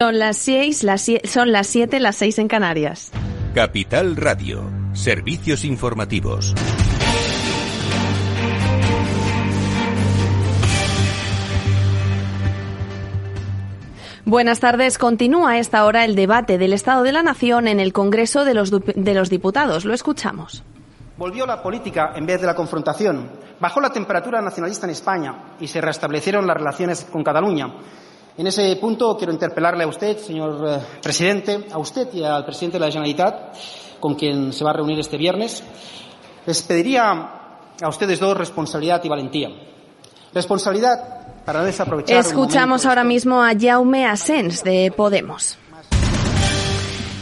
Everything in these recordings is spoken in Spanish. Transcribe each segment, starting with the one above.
Son las seis, las sie- son las siete, las seis en Canarias. Capital Radio. Servicios informativos. Buenas tardes. Continúa a esta hora el debate del Estado de la Nación en el Congreso de los, de los Diputados. Lo escuchamos. Volvió la política en vez de la confrontación. Bajó la temperatura nacionalista en España y se restablecieron las relaciones con Cataluña. En ese punto quiero interpelarle a usted, señor eh, presidente, a usted y al presidente de la Generalitat, con quien se va a reunir este viernes. Les pediría a ustedes dos responsabilidad y valentía. Responsabilidad para desaprovechar. Escuchamos ahora mismo a Jaume Asens de Podemos.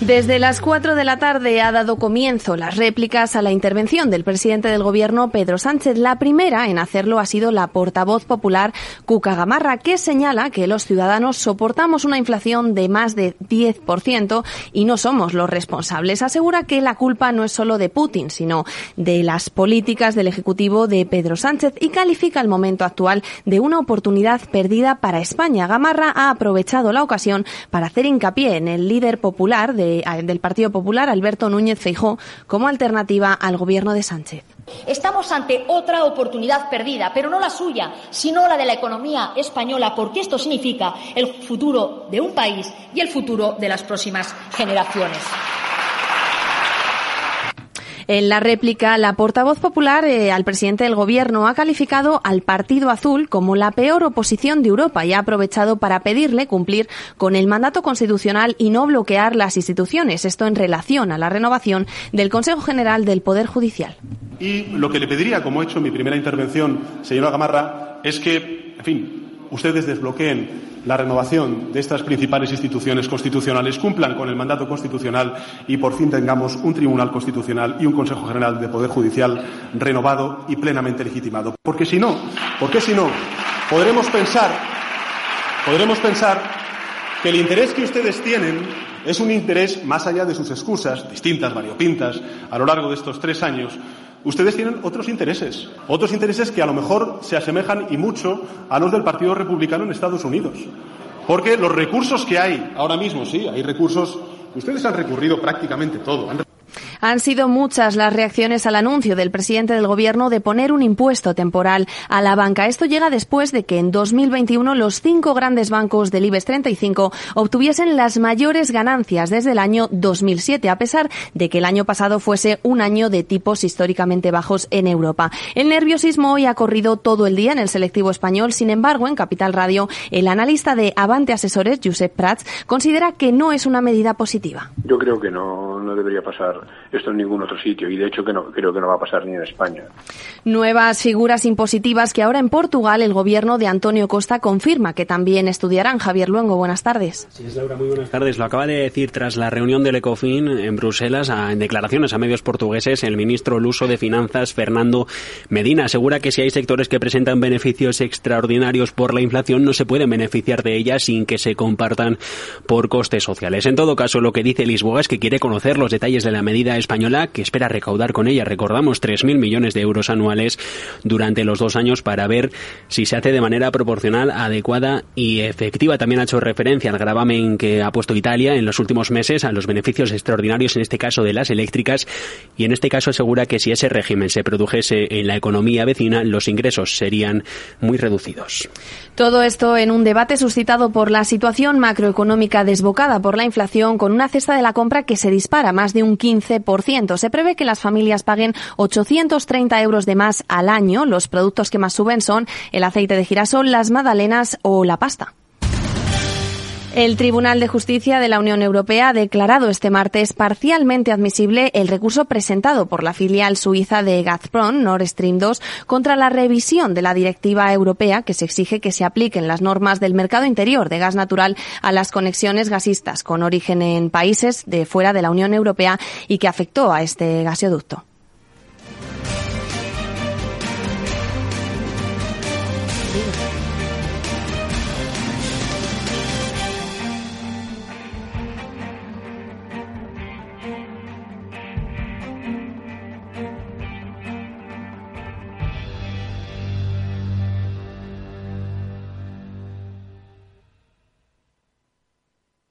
Desde las 4 de la tarde ha dado comienzo las réplicas a la intervención del presidente del Gobierno, Pedro Sánchez. La primera en hacerlo ha sido la portavoz popular Cuca Gamarra, que señala que los ciudadanos soportamos una inflación de más de 10% y no somos los responsables. Asegura que la culpa no es solo de Putin, sino de las políticas del Ejecutivo de Pedro Sánchez y califica el momento actual de una oportunidad perdida para España. Gamarra ha aprovechado la ocasión para hacer hincapié en el líder popular de- del Partido Popular, Alberto Núñez Feijó, como alternativa al gobierno de Sánchez. Estamos ante otra oportunidad perdida, pero no la suya, sino la de la economía española, porque esto significa el futuro de un país y el futuro de las próximas generaciones. En la réplica, la portavoz popular eh, al presidente del Gobierno ha calificado al Partido Azul como la peor oposición de Europa y ha aprovechado para pedirle cumplir con el mandato constitucional y no bloquear las instituciones. Esto en relación a la renovación del Consejo General del Poder Judicial. Y lo que le pediría, como he hecho en mi primera intervención, señora Gamarra, es que, en fin, ustedes desbloqueen la renovación de estas principales instituciones constitucionales, cumplan con el mandato constitucional y por fin tengamos un Tribunal Constitucional y un Consejo General de Poder Judicial renovado y plenamente legitimado. Porque si no, porque si no, podremos pensar, podremos pensar que el interés que ustedes tienen es un interés más allá de sus excusas, distintas, variopintas, a lo largo de estos tres años. Ustedes tienen otros intereses, otros intereses que a lo mejor se asemejan y mucho a los del Partido Republicano en Estados Unidos. Porque los recursos que hay ahora mismo, sí, hay recursos, ustedes han recurrido prácticamente todo. Han sido muchas las reacciones al anuncio del presidente del Gobierno de poner un impuesto temporal a la banca. Esto llega después de que en 2021 los cinco grandes bancos del IBEX 35 obtuviesen las mayores ganancias desde el año 2007, a pesar de que el año pasado fuese un año de tipos históricamente bajos en Europa. El nerviosismo hoy ha corrido todo el día en el selectivo español. Sin embargo, en Capital Radio, el analista de Avante Asesores, Josep Prats, considera que no es una medida positiva. Yo creo que no, no debería pasar esto en ningún otro sitio y de hecho que no, creo que no va a pasar ni en España. Nuevas figuras impositivas que ahora en Portugal el gobierno de Antonio Costa confirma que también estudiarán. Javier Luengo, buenas tardes. Sí, es Laura, muy buenas tardes. Lo acaba de decir tras la reunión del ECOFIN en Bruselas, a- en declaraciones a medios portugueses, el ministro luso de Finanzas, Fernando Medina, asegura que si hay sectores que presentan beneficios extraordinarios por la inflación, no se pueden beneficiar de ella sin que se compartan por costes sociales. En todo caso, lo que dice Lisboa es que quiere conocer los detalles de la medida española, que espera recaudar con ella, recordamos, 3.000 millones de euros anuales durante los dos años para ver si se hace de manera proporcional, adecuada y efectiva. También ha hecho referencia al gravamen que ha puesto Italia en los últimos meses a los beneficios extraordinarios, en este caso de las eléctricas, y en este caso asegura que si ese régimen se produjese en la economía vecina, los ingresos serían muy reducidos. Todo esto en un debate suscitado por la situación macroeconómica desbocada por la inflación con una cesta de la compra que se dispara más de un 15%. Se prevé que las familias paguen 830 euros de más al año. Los productos que más suben son el aceite de girasol, las magdalenas o la pasta. El Tribunal de Justicia de la Unión Europea ha declarado este martes parcialmente admisible el recurso presentado por la filial suiza de Gazprom, Nord Stream 2, contra la revisión de la directiva europea que se exige que se apliquen las normas del mercado interior de gas natural a las conexiones gasistas con origen en países de fuera de la Unión Europea y que afectó a este gasoducto.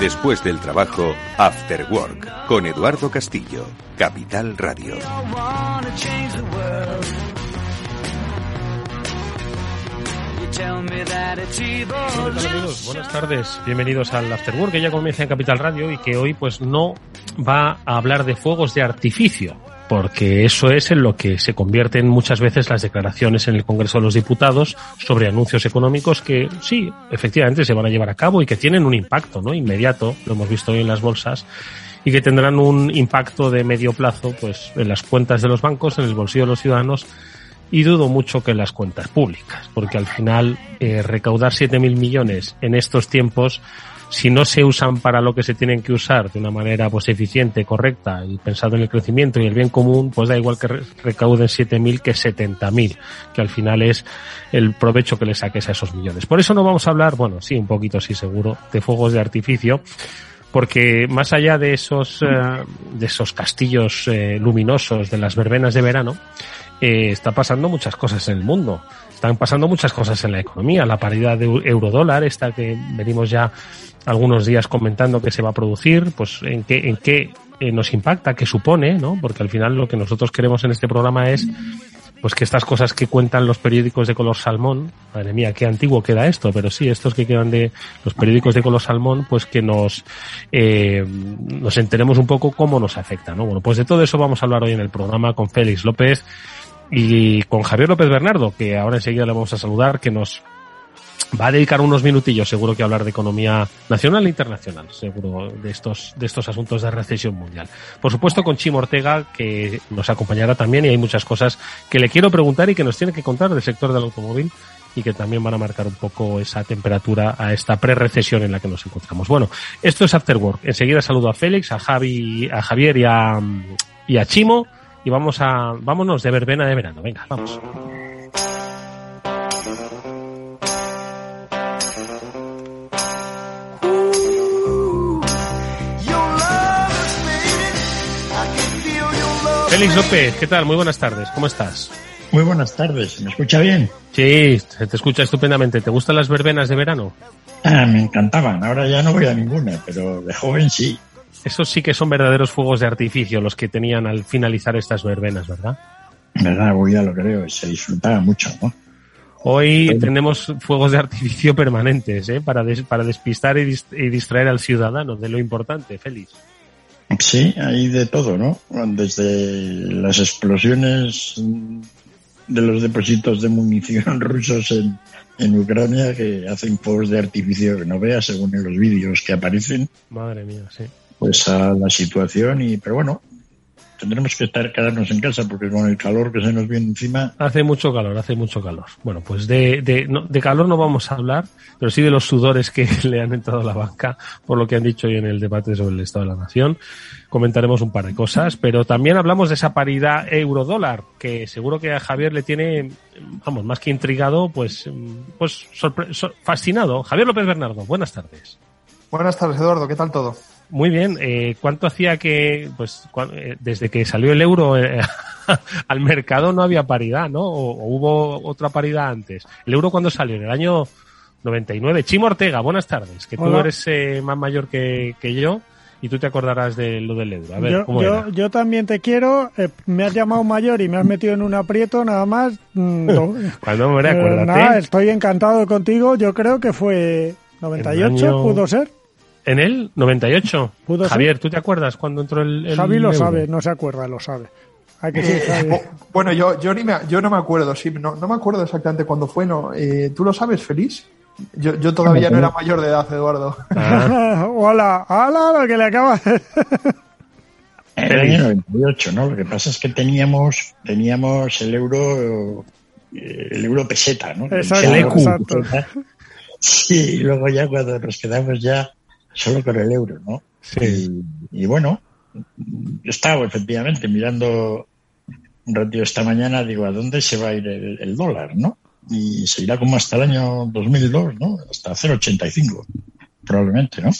Después del trabajo, After Work, con Eduardo Castillo, Capital Radio. amigos? Buenas tardes, bienvenidos al After Work que ya comienza en Capital Radio y que hoy pues no va a hablar de fuegos de artificio, porque eso es en lo que se convierten muchas veces las declaraciones en el Congreso de los Diputados sobre anuncios económicos que sí, efectivamente se van a llevar a cabo y que tienen un impacto ¿no? inmediato, lo hemos visto hoy en las bolsas, y que tendrán un impacto de medio plazo pues en las cuentas de los bancos, en el bolsillo de los ciudadanos y dudo mucho que en las cuentas públicas, porque al final eh, recaudar 7.000 millones en estos tiempos, si no se usan para lo que se tienen que usar de una manera pues eficiente, correcta y pensado en el crecimiento y el bien común, pues da igual que re- recauden 7.000 que 70.000, que al final es el provecho que le saques a esos millones. Por eso no vamos a hablar, bueno, sí, un poquito sí seguro, de fuegos de artificio, porque más allá de esos, eh, de esos castillos eh, luminosos de las verbenas de verano, eh, está pasando muchas cosas en el mundo. Están pasando muchas cosas en la economía. La paridad de eu- euro-dólar, esta que venimos ya algunos días comentando que se va a producir, pues en qué, en qué eh, nos impacta, qué supone, ¿no? Porque al final lo que nosotros queremos en este programa es pues que estas cosas que cuentan los periódicos de color salmón, madre mía, qué antiguo queda esto, pero sí, estos que quedan de los periódicos de color salmón, pues que nos, eh, nos enteremos un poco cómo nos afecta, ¿no? Bueno, pues de todo eso vamos a hablar hoy en el programa con Félix López y con Javier López Bernardo, que ahora enseguida le vamos a saludar, que nos va a dedicar unos minutillos seguro que a hablar de economía nacional e internacional, seguro de estos, de estos asuntos de recesión mundial. Por supuesto con Chimo Ortega, que nos acompañará también y hay muchas cosas que le quiero preguntar y que nos tiene que contar del sector del automóvil y que también van a marcar un poco esa temperatura a esta pre-recesión en la que nos encontramos. Bueno, esto es After Work. Enseguida saludo a Félix, a Javi, a Javier y a, y a Chimo y vamos a, vámonos de verbena de verano. Venga, vamos. Félix López, ¿qué tal? Muy buenas tardes, ¿cómo estás? Muy buenas tardes, ¿me escucha bien? Sí, se te escucha estupendamente. ¿Te gustan las verbenas de verano? Ah, me encantaban, ahora ya no voy a ninguna, pero de joven sí. Esos sí que son verdaderos fuegos de artificio los que tenían al finalizar estas verbenas, ¿verdad? ¿Verdad? Voy ya lo creo, se disfrutaba mucho, ¿no? Hoy tenemos fuegos de artificio permanentes, ¿eh? Para, des- para despistar y distraer al ciudadano de lo importante, Félix. Sí, hay de todo, ¿no? Desde las explosiones de los depósitos de munición rusos en, en Ucrania que hacen fuegos de artificio que no veas según en los vídeos que aparecen, Madre mía, sí. pues a la situación y, pero bueno, tendremos que estar, quedarnos en casa porque con el calor que se nos viene encima, Hace mucho calor, hace mucho calor. Bueno, pues de, de, no- de calor no vamos a hablar, pero sí de los sudores que le han entrado a la banca, por lo que han dicho hoy en el debate sobre el Estado de la Nación. Comentaremos un par de cosas, pero también hablamos de esa paridad euro-dólar, que seguro que a Javier le tiene, vamos, más que intrigado, pues, pues sorpre- so- fascinado. Javier López Bernardo, buenas tardes. Buenas tardes, Eduardo. ¿Qué tal todo? Muy bien. Eh, ¿Cuánto hacía que, pues, eh, desde que salió el euro eh, al mercado no había paridad, ¿no? O, o hubo otra paridad antes. ¿El euro cuándo salió? En el año 99. Chimo Ortega, buenas tardes. Que tú Hola. eres eh, más mayor que, que yo y tú te acordarás de lo del euro. A ver, yo, ¿cómo yo, era? yo también te quiero, eh, me has llamado mayor y me has metido en un aprieto nada más. mm, no. Cuando, Eh, acuérdate. nada, estoy encantado contigo. Yo creo que fue 98, En el año- pudo ser. En el 98. ¿Pudo ser? Javier, ¿tú te acuerdas cuando entró el, el Javi lo euro? sabe, no se acuerda, lo sabe. Hay que sí, Eh, Javi. bo- bueno, yo, yo, ni me, yo no me acuerdo, sí, no, no me acuerdo exactamente cuándo fue, no. Eh, ¿Tú lo sabes, Feliz? Yo, yo todavía no era mayor de edad, Eduardo. Ah. hola, hola, lo que le acaba. En el año 98, ¿no? Lo que pasa es que teníamos, teníamos el euro el euro peseta, ¿no? Exacto, El euro exacto. peseta. Sí, y luego ya cuando nos quedamos ya solo con el euro, ¿no? Sí. Y, y bueno, yo estaba efectivamente mirando un ratito esta mañana, digo, ¿a dónde se va a ir el, el dólar, no? Y se irá como hasta el año 2002, ¿no? Hasta 0,85, probablemente, ¿no?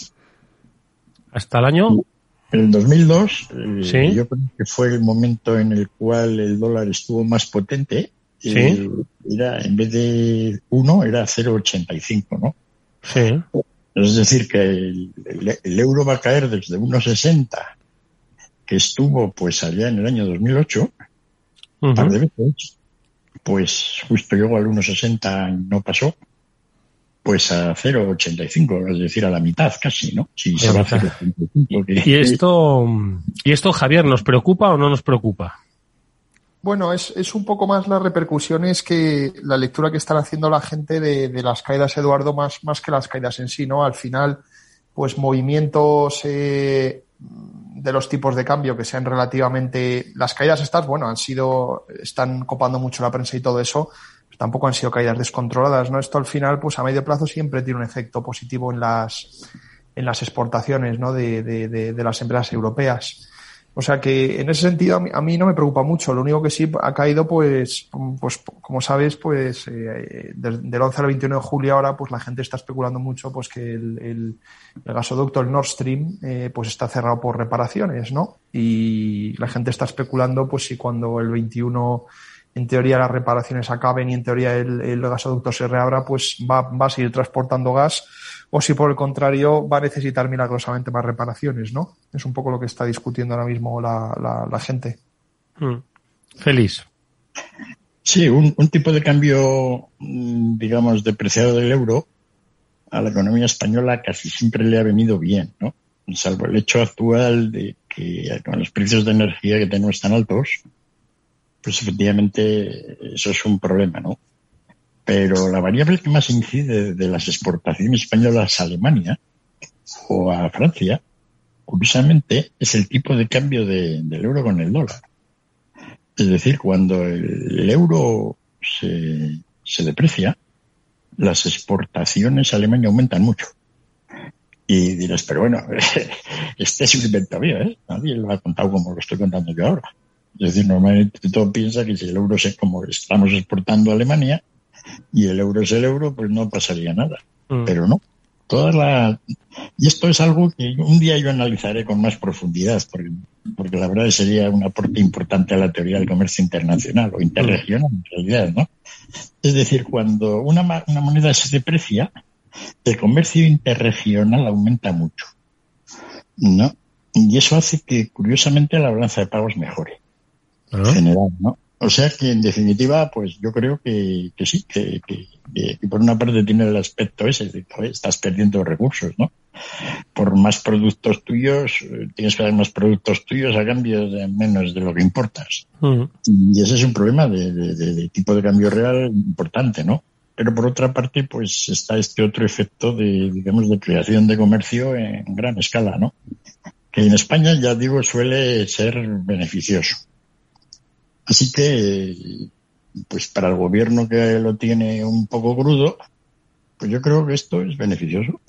Hasta el año. El 2002, eh, Sí. yo creo que fue el momento en el cual el dólar estuvo más potente. Sí. Eh, era, en vez de 1, era 0,85, ¿no? Sí. Es decir, que el, el- el euro va a caer desde 1,60, que estuvo pues allá en el año 2008, un par de veces, pues justo llegó al 1,60 y no pasó, pues a 0,85, es decir, a la mitad casi, ¿no? Si se va a mitad. 0,85. que- ¿Y esto, ¿Y esto, Javier, nos preocupa o no nos preocupa? Bueno, es, es un poco más las repercusiones que la lectura que están haciendo la gente de, de las caídas, Eduardo, más, más que las caídas en sí, ¿no? Al final, pues movimientos eh, de los tipos de cambio que sean relativamente. Las caídas estas, bueno, han sido. están copando mucho la prensa y todo eso. Tampoco han sido caídas descontroladas, ¿no? Esto al final, pues a medio plazo siempre tiene un efecto positivo en las, en las exportaciones, ¿no? De, de, de las empresas europeas. O sea que en ese sentido a mí, a mí no me preocupa mucho. Lo único que sí ha caído, pues, pues como sabes, pues eh, del, del 11 al 21 de julio ahora, pues la gente está especulando mucho, pues que el gasoducto, el Nord Stream, eh, pues está cerrado por reparaciones, ¿no? Y la gente está especulando, pues si cuando el 21 en teoría las reparaciones acaben y en teoría el, el gasoducto se reabra, pues va, va a seguir transportando gas o si por el contrario va a necesitar milagrosamente más reparaciones, ¿no? Es un poco lo que está discutiendo ahora mismo la, la, la gente. Mm. Feliz. Sí, un, un tipo de cambio, mm, digamos, depreciado del euro a la economía española casi siempre le ha venido bien, ¿no? Salvo el hecho actual de que con los precios de energía que tenemos tan altos, pues efectivamente eso es un problema, ¿no? Pero la variable que más incide de las exportaciones españolas a Alemania o a Francia, curiosamente, es el tipo de cambio de- del euro con el dólar. Es decir, cuando el, euro se, se deprecia, las exportaciones a Alemania aumentan mucho. Y dirás, pero bueno, este es un invento mío, ¿eh? Nadie lo ha contado como lo estoy contando yo ahora. Es decir, normalmente todo piensa que si el euro es como estamos exportando a Alemania y el euro es el euro, pues no pasaría nada. Mm. Pero no. Toda la... Y esto es algo que un día yo analizaré con más profundidad, porque, porque la verdad sería un aporte importante a la teoría del comercio internacional o interregional en realidad, ¿no? Es decir, cuando una, una moneda se deprecia, el comercio interregional aumenta mucho, ¿no? Y eso hace que, curiosamente, la balanza de pagos mejore en general, ¿no? O sea que, en definitiva, pues yo creo que, que sí, que, que- que- que por una parte tiene el aspecto ese de que estás perdiendo recursos, ¿no? Por más productos tuyos, eh, tienes que dar más productos tuyos a cambio de menos de lo que importas. Y ese es un problema de, de- de- de tipo de cambio real importante, ¿no? Pero por otra parte, pues está este otro efecto de, digamos, de creación de comercio en gran escala, ¿no? Que en España, ya digo, suele ser beneficioso. Así que, pues para el gobierno que lo tiene un poco crudo, pues yo creo que esto es beneficioso.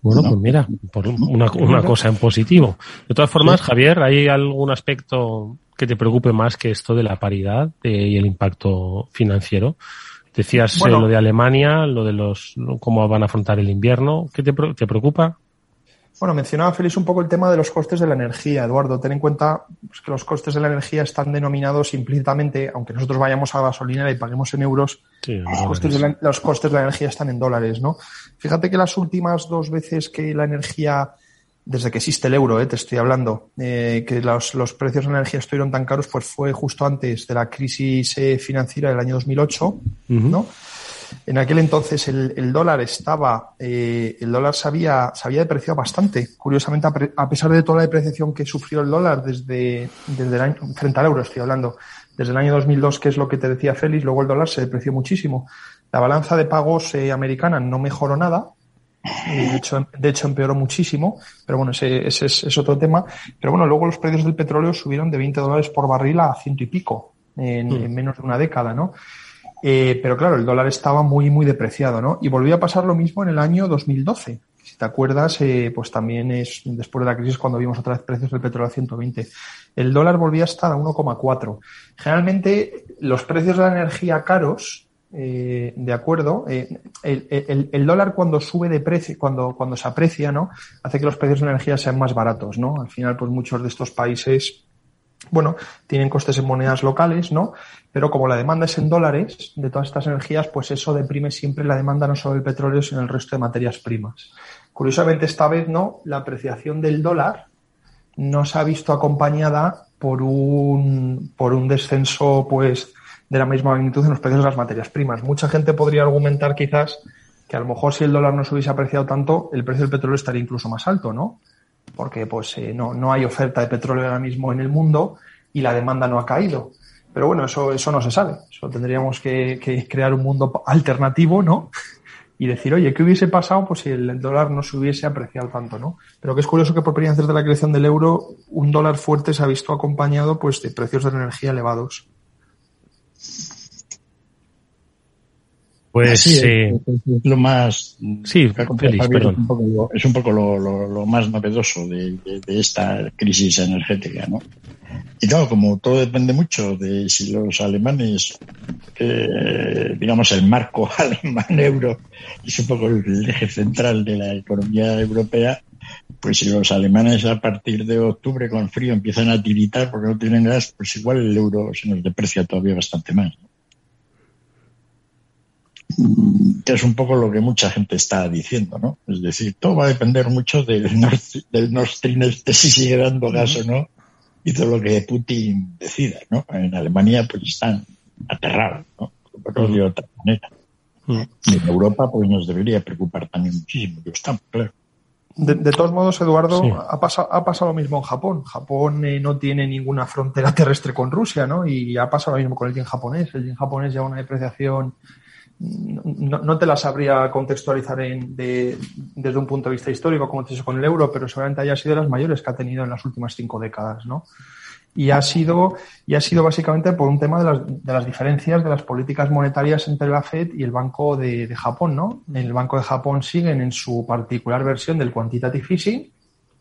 Bueno, No. pues mira, por una, una cosa en positivo. De todas formas, Javier, ¿hay algún aspecto que te preocupe más que esto de la paridad eh, y el impacto financiero? Decías eh, lo de Alemania, lo de los cómo van a afrontar el invierno. ¿Qué te, te preocupa? Bueno, mencionaba Félix un poco el tema de los costes de la energía, Eduardo. Ten en cuenta pues, que los costes de la energía están denominados implícitamente, aunque nosotros vayamos a gasolina y paguemos en euros, Sí, los costes, de la, los costes de la energía están en dólares, ¿no? Fíjate que las últimas dos veces que la energía, desde que existe el euro, eh, te estoy hablando, eh, que los, los precios de la energía estuvieron tan caros, pues fue justo antes de la crisis eh, financiera del año 2008, ¿no? En aquel entonces el, el dólar estaba, eh, el dólar se había, se había depreciado bastante. Curiosamente, a, pre- a pesar de toda la depreciación que sufrió el dólar desde, desde el año, frente al euro, estoy hablando, desde el año 2002, que es lo que te decía Félix, luego el dólar se depreció muchísimo. La balanza de pagos eh, americana no mejoró nada. eh, De hecho, de hecho, empeoró muchísimo, pero bueno, ese, ese es, es otro tema. Pero bueno, luego los precios del petróleo subieron de 20 dólares por barril a ciento y pico. en, en menos de una década, ¿no? Eh, pero claro, el dólar estaba muy, muy depreciado, ¿no? Y volvió a pasar lo mismo en el año 2012. Si te acuerdas, eh, pues también es después de la crisis cuando vimos otra vez precios del petróleo a 120. El dólar volvía a estar a 1,4. Generalmente, los precios de la energía caros, eh, de acuerdo, el, dólar cuando sube de precio, cuando, cuando se aprecia, ¿no? Hace que los precios de la energía sean más baratos, ¿no? Al final, pues muchos de estos países bueno, tienen costes en monedas locales, ¿no? Pero como la demanda es en dólares de todas estas energías, pues eso deprime siempre la demanda no solo del petróleo, sino el resto de materias primas. Curiosamente, esta vez no, la apreciación del dólar no se ha visto acompañada por un, por un descenso, pues, de la misma magnitud en los precios de las materias primas. Mucha gente podría argumentar quizás que a lo mejor si el dólar no se hubiese apreciado tanto, el precio del petróleo estaría incluso más alto, ¿no? Porque pues eh, no, no hay oferta de petróleo ahora mismo en el mundo y la demanda no ha caído. Pero bueno, eso, eso no se sabe. Eso tendríamos que, crear un mundo alternativo, ¿no? Y decir, oye, ¿qué hubiese pasado pues, si el dólar no se hubiese apreciado tanto, ¿no? Pero que es curioso que por primera desde la creación del euro, un dólar fuerte se ha visto acompañado pues, de precios de energía elevados. Pues sí, eh, es lo más. Sí, es un poco, lo, es un poco lo, lo, lo más novedoso de, de, de, esta crisis energética, ¿no? Y claro, como todo depende mucho de si los alemanes, eh, digamos, el marco alemán-euro es un poco el eje central de la economía europea, pues si los alemanes a partir de octubre con frío empiezan a tiritar porque no tienen gas, pues igual el euro se nos deprecia todavía bastante más. ¿no? Que es un poco lo que mucha gente está diciendo, ¿no? Es decir, todo va a depender mucho del Nord, del Nord Stream este si sigue dando gas o no y todo lo que Putin decida, ¿no? En Alemania pues están aterrados, ¿no? Pero de otra manera. Y en Europa pues nos debería preocupar también muchísimo, que estamos, claro. De, de, todos modos, Eduardo, sí. ha, pasado, ha pasado lo mismo en Japón. Japón eh, no tiene ninguna frontera terrestre con Rusia, ¿no? Y ha pasado lo mismo con el yen japonés. El yen japonés lleva una depreciación no, te la sabría contextualizar desde un punto de vista histórico como te dicho con el euro, pero seguramente haya sido de las mayores que ha tenido en las últimas cinco décadas, ¿no? Y ha sido, y ha sido básicamente por un tema de las, de las diferencias de las políticas monetarias entre la Fed y el Banco de, Japón, ¿no? El Banco de Japón siguen en su particular versión del quantitative easing,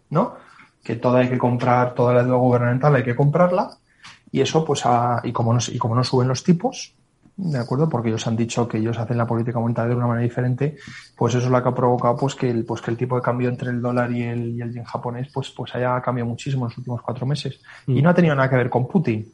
¿no? Que toda hay que comprar, toda la deuda gubernamental hay que comprarla, y eso, pues, y como no, y como no suben los tipos, ¿de acuerdo? Porque ellos han dicho que ellos hacen la política monetaria de una manera diferente, pues eso es lo que ha provocado pues que el, pues que el tipo de cambio entre el dólar y el, y el yen japonés pues, pues haya cambiado muchísimo en los últimos cuatro meses. Mm. Y no ha tenido nada que ver con Putin.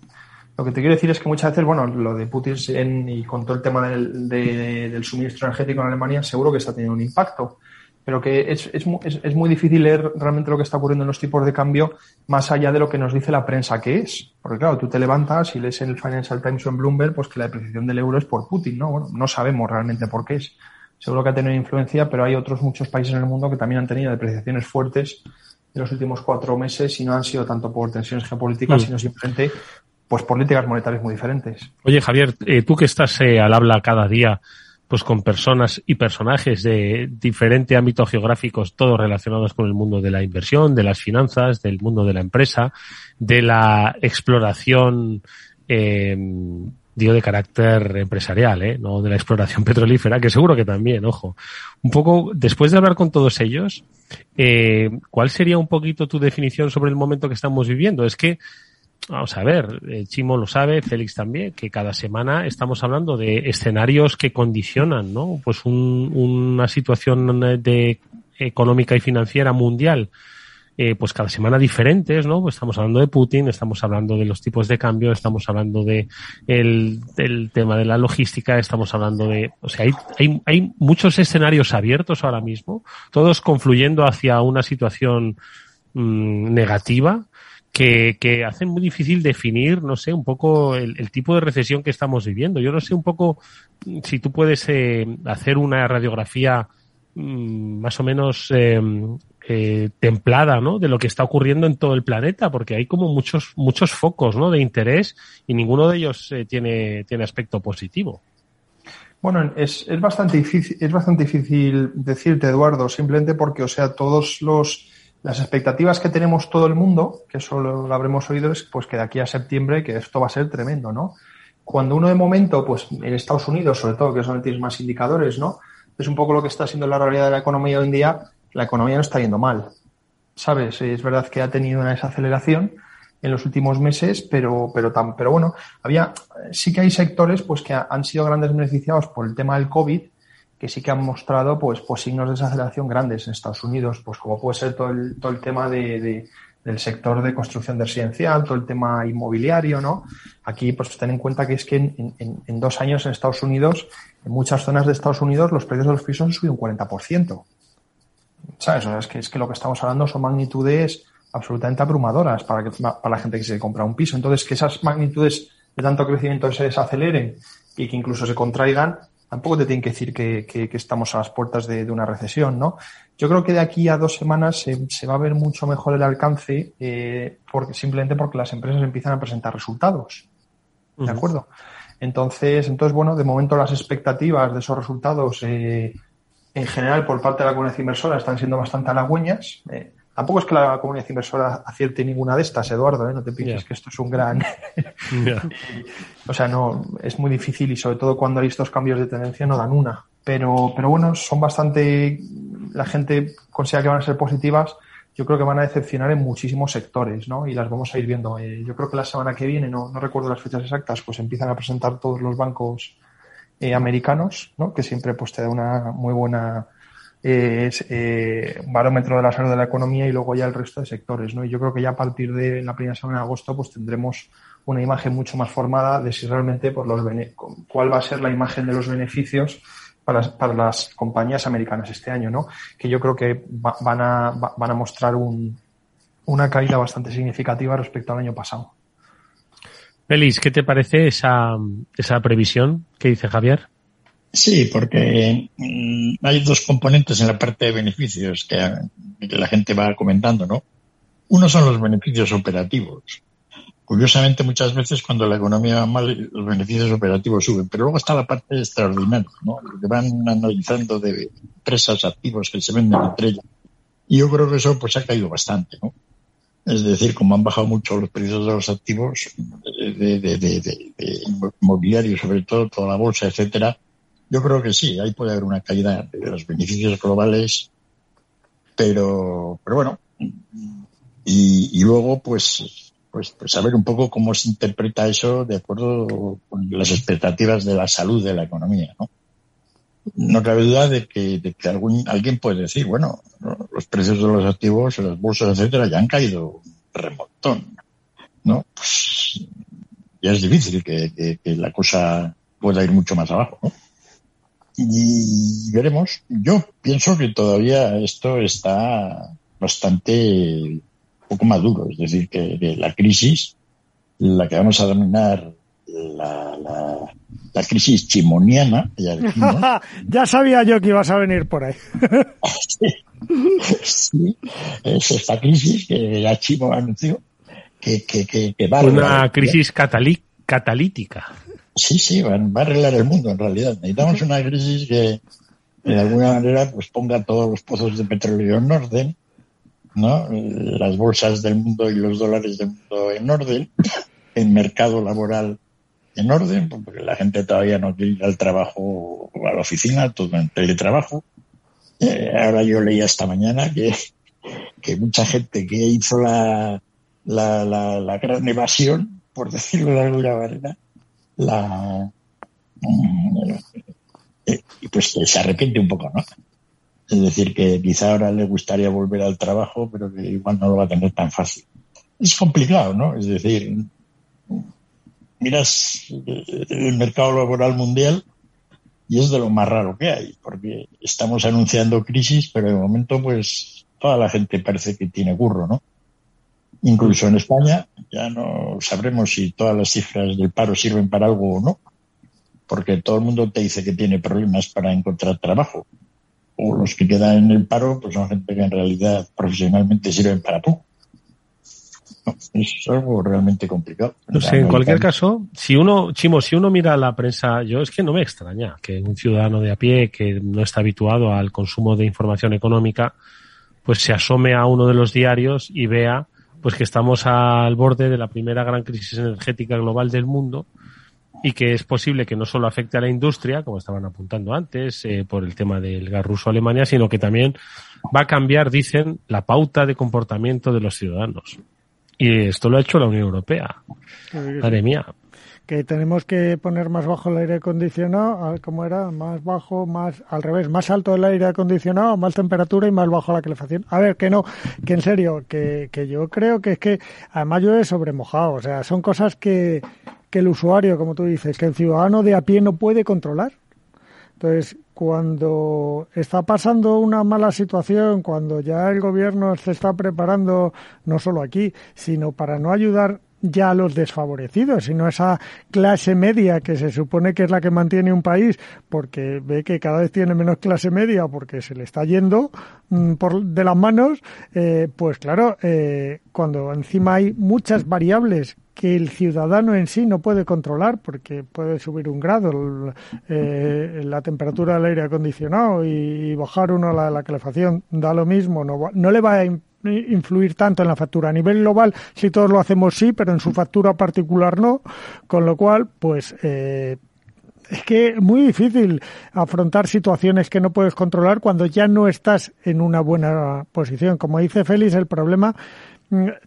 Lo que te quiero decir es que muchas veces, bueno, lo de Putin en, y con todo el tema del, de, del suministro energético en Alemania, seguro que está teniendo un impacto pero que es, es, es, es, muy difícil leer realmente lo que está ocurriendo en los tipos de cambio más allá de lo que nos dice la prensa que es. Porque claro, tú te levantas y lees en el Financial Times o en Bloomberg pues que la depreciación del euro es por Putin, ¿no? Bueno, no sabemos realmente por qué es. Seguro que ha tenido influencia, pero hay otros muchos países en el mundo que también han tenido depreciaciones fuertes en los últimos cuatro meses y no han sido tanto por tensiones geopolíticas, mm. sino simplemente pues políticas monetarias muy diferentes. Oye, Javier, eh, tú que estás eh, al habla cada día, pues con personas y personajes de diferente ámbito geográficos, todos relacionados con el mundo de la inversión, de las finanzas, del mundo de la empresa, de la exploración, eh, digo, de carácter empresarial, ¿eh? no de la exploración petrolífera, que seguro que también, ojo. Un poco, después de hablar con todos ellos, eh, ¿cuál sería un poquito tu definición sobre el momento que estamos viviendo? Es que Vamos a ver, Chimo lo sabe, Félix también, que cada semana estamos hablando de escenarios que condicionan, ¿no? Pues un, una situación de económica y financiera mundial, eh, pues cada semana diferentes, ¿no? Pues estamos hablando de Putin, estamos hablando de los tipos de cambio, estamos hablando de el, del tema de la logística, estamos hablando de, o sea, hay, hay, hay muchos escenarios abiertos ahora mismo, todos confluyendo hacia una situación mmm, negativa que, hacen muy difícil definir, no sé, un poco el, tipo de recesión que estamos viviendo. Yo no sé un poco si tú puedes eh, hacer una radiografía mmm, más o menos eh, eh, templada, ¿no? De lo que está ocurriendo en todo el planeta, porque hay como muchos muchos focos, ¿no? De interés y ninguno de ellos eh, tiene tiene aspecto positivo. Bueno, es, es bastante difícil es bastante difícil decirte, Eduardo, simplemente porque, o sea, todos los Las expectativas que tenemos todo el mundo, que eso lo, lo habremos oído, es pues que de aquí a septiembre que esto va a ser tremendo, ¿no? Cuando uno de momento, pues en Estados Unidos, sobre todo, que es donde tienes más indicadores, ¿no? Es un poco lo que está siendo la realidad de la economía hoy en día. La economía no está yendo mal. ¿Sabes? Es verdad que ha tenido una desaceleración en los últimos meses, pero, pero, tan, pero bueno, había, sí que hay sectores pues que han sido grandes beneficiados por el tema del COVID, que sí que han mostrado pues, pues signos de desaceleración grandes en Estados Unidos, pues como puede ser todo el, todo el tema de, de del sector de construcción de residencial, todo el tema inmobiliario, ¿no? Aquí, pues ten en cuenta que es que en, en, dos años en Estados Unidos, en muchas zonas de Estados Unidos, los precios de los pisos han subido un 40%. ¿Sabes? Es que, es que lo que estamos hablando son magnitudes absolutamente abrumadoras para, que, para la gente que se compra un piso. Entonces, que esas magnitudes de tanto crecimiento se desaceleren y que incluso se contraigan, tampoco te tienen que decir que, que, que estamos a las puertas de, de, una recesión, ¿no? Yo creo que de aquí a dos semanas se, se va a ver mucho mejor el alcance, eh, porque, simplemente porque las empresas empiezan a presentar resultados. ¿De uh -huh. acuerdo? Entonces, entonces, bueno, de momento las expectativas de esos resultados, eh, en general, por parte de la comunidad inversora, están siendo bastante halagüeñas. Eh, Tampoco es que la comunidad inversora acierte ninguna de estas, Eduardo, ¿eh? no te pienses yeah. que esto es un gran. yeah. o sea, no, es muy difícil y sobre todo cuando hay estos cambios de tendencia no dan una. Pero, pero bueno, son bastante. La gente considera que van a ser positivas. Yo creo que van a decepcionar en muchísimos sectores, ¿no? Y las vamos a ir viendo. Eh, yo creo que la semana que viene, no, no recuerdo las fechas exactas, pues empiezan a presentar todos los bancos eh, americanos, ¿no? Que siempre pues te da una muy buena es eh, barómetro de la salud de la economía y luego ya el resto de sectores, ¿no? Y yo creo que ya a partir de la primera semana de agosto pues tendremos una imagen mucho más formada de si realmente por los cuál va a ser la imagen de los beneficios para, para las compañías americanas este año, ¿no? Que yo creo que va, van, a, va, van a mostrar un, una caída bastante significativa respecto al año pasado. Félix, ¿qué te parece esa, esa previsión que dice Javier? Sí, porque mmm, hay dos componentes en la parte de beneficios que, que, la gente va comentando, ¿no? Uno son los beneficios operativos. Curiosamente, muchas veces cuando la economía va mal, los beneficios operativos suben, pero luego está la parte extraordinaria, ¿no? Lo que van analizando de empresas activos que se venden entre ellas. Y yo creo que eso pues ha caído bastante, ¿no? Es decir, como han bajado mucho los precios de los activos, de, de, de, de inmobiliario, sobre todo, toda la bolsa, etcétera, yo creo que sí, ahí puede haber una caída de los beneficios globales, pero, pero bueno, y, y luego pues, pues, pues saber un poco cómo se interpreta eso de acuerdo con las expectativas de la salud de la economía, ¿no? No cabe duda de que, de que algún, alguien puede decir, bueno, los precios de los activos, las bolsas, etcétera, ya han caído un remontón, ¿no? Pues ya es difícil que, que, que la cosa pueda ir mucho más abajo, ¿no? Y veremos. Yo pienso que todavía esto está bastante poco maduro, es decir, que, que la crisis, la que vamos a denominar la, la, la crisis chimoniana, ya dijimos. ya sabía yo que ibas a venir por ahí. sí, es esta crisis que ya Chimo anunció que, que, que, que va Una crisis catalí catalítica. Sí, sí, va, va, a arreglar el mundo en realidad. Necesitamos una crisis que de alguna manera pues ponga todos los pozos de petróleo en orden, ¿no? Las bolsas del mundo y los dólares del mundo en orden, el mercado laboral en orden, porque la gente todavía no quiere ir al trabajo o a la oficina, todo en teletrabajo. Eh, ahora yo leía esta mañana que, que mucha gente que hizo la, la, la, la gran evasión, por decirlo de alguna manera, la eh, pues se arrepiente un poco, ¿no? Es decir, que quizá ahora le gustaría volver al trabajo, pero que igual no lo va a tener tan fácil. Es complicado, ¿no? Es decir, miras el mercado laboral mundial y es de lo más raro que hay, porque estamos anunciando crisis, pero de momento, pues, toda la gente parece que tiene curro, ¿no? Incluso en España ya no sabremos si todas las cifras del paro sirven para algo o no, porque todo el mundo te dice que tiene problemas para encontrar trabajo. O los que quedan en el paro, pues son gente que en realidad profesionalmente sirven para poco. No, es algo realmente complicado. No sé, en cualquier caso, si uno, Chimo, si uno mira la prensa, yo es que no me extraña que un ciudadano de a pie que no está habituado al consumo de información económica, pues se asome a uno de los diarios y vea pues que estamos al borde de la primera gran crisis energética global del mundo y que es posible que no solo afecte a la industria, como estaban apuntando antes, eh, por el tema del gas ruso Alemania, sino que también va a cambiar, dicen, la pauta de comportamiento de los ciudadanos. Y esto lo ha hecho la Unión Europea. Madre mía. Que tenemos que poner más bajo el aire acondicionado, ¿cómo era? Más bajo, más, al revés, más alto el aire acondicionado, más temperatura y más bajo la calefacción. A ver, que no, que en serio, que, que yo creo que es que, además he sobremojado, o sea, son cosas que, que el usuario, como tú dices, que el ciudadano de a pie no puede controlar. Entonces, cuando está pasando una mala situación, cuando ya el gobierno se está preparando, no solo aquí, sino para no ayudar ya a los desfavorecidos, sino a esa clase media que se supone que es la que mantiene un país, porque ve que cada vez tiene menos clase media porque se le está yendo mm, por de las manos, eh, pues claro, eh, cuando encima hay muchas variables que el ciudadano en sí no puede controlar porque puede subir un grado eh, la temperatura del aire acondicionado y, bajar uno la, la calefacción da lo mismo no, no le va a influir tanto en la factura a nivel global si todos lo hacemos sí pero en su factura particular no con lo cual pues eh, es que es muy difícil afrontar situaciones que no puedes controlar cuando ya no estás en una buena posición. Como dice Félix, el problema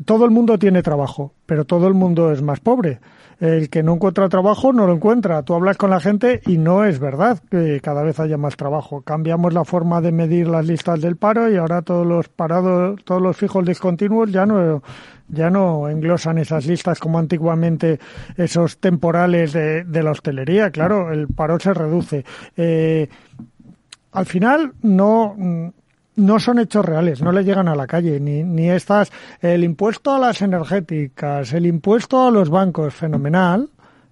todo el mundo tiene trabajo, pero todo el mundo es más pobre. El que no encuentra trabajo no lo encuentra. Tú hablas con la gente y no es verdad que cada vez haya más trabajo. Cambiamos la forma de medir las listas del paro y ahora todos los parados, todos los fijos discontinuos ya no ya no englosan esas listas como antiguamente esos temporales de, de la hostelería. Claro, el paro se reduce. Eh, al final no no son hechos reales, no le llegan a la calle, ni, ni estas, el impuesto a las energéticas, el impuesto a los bancos, fenomenal,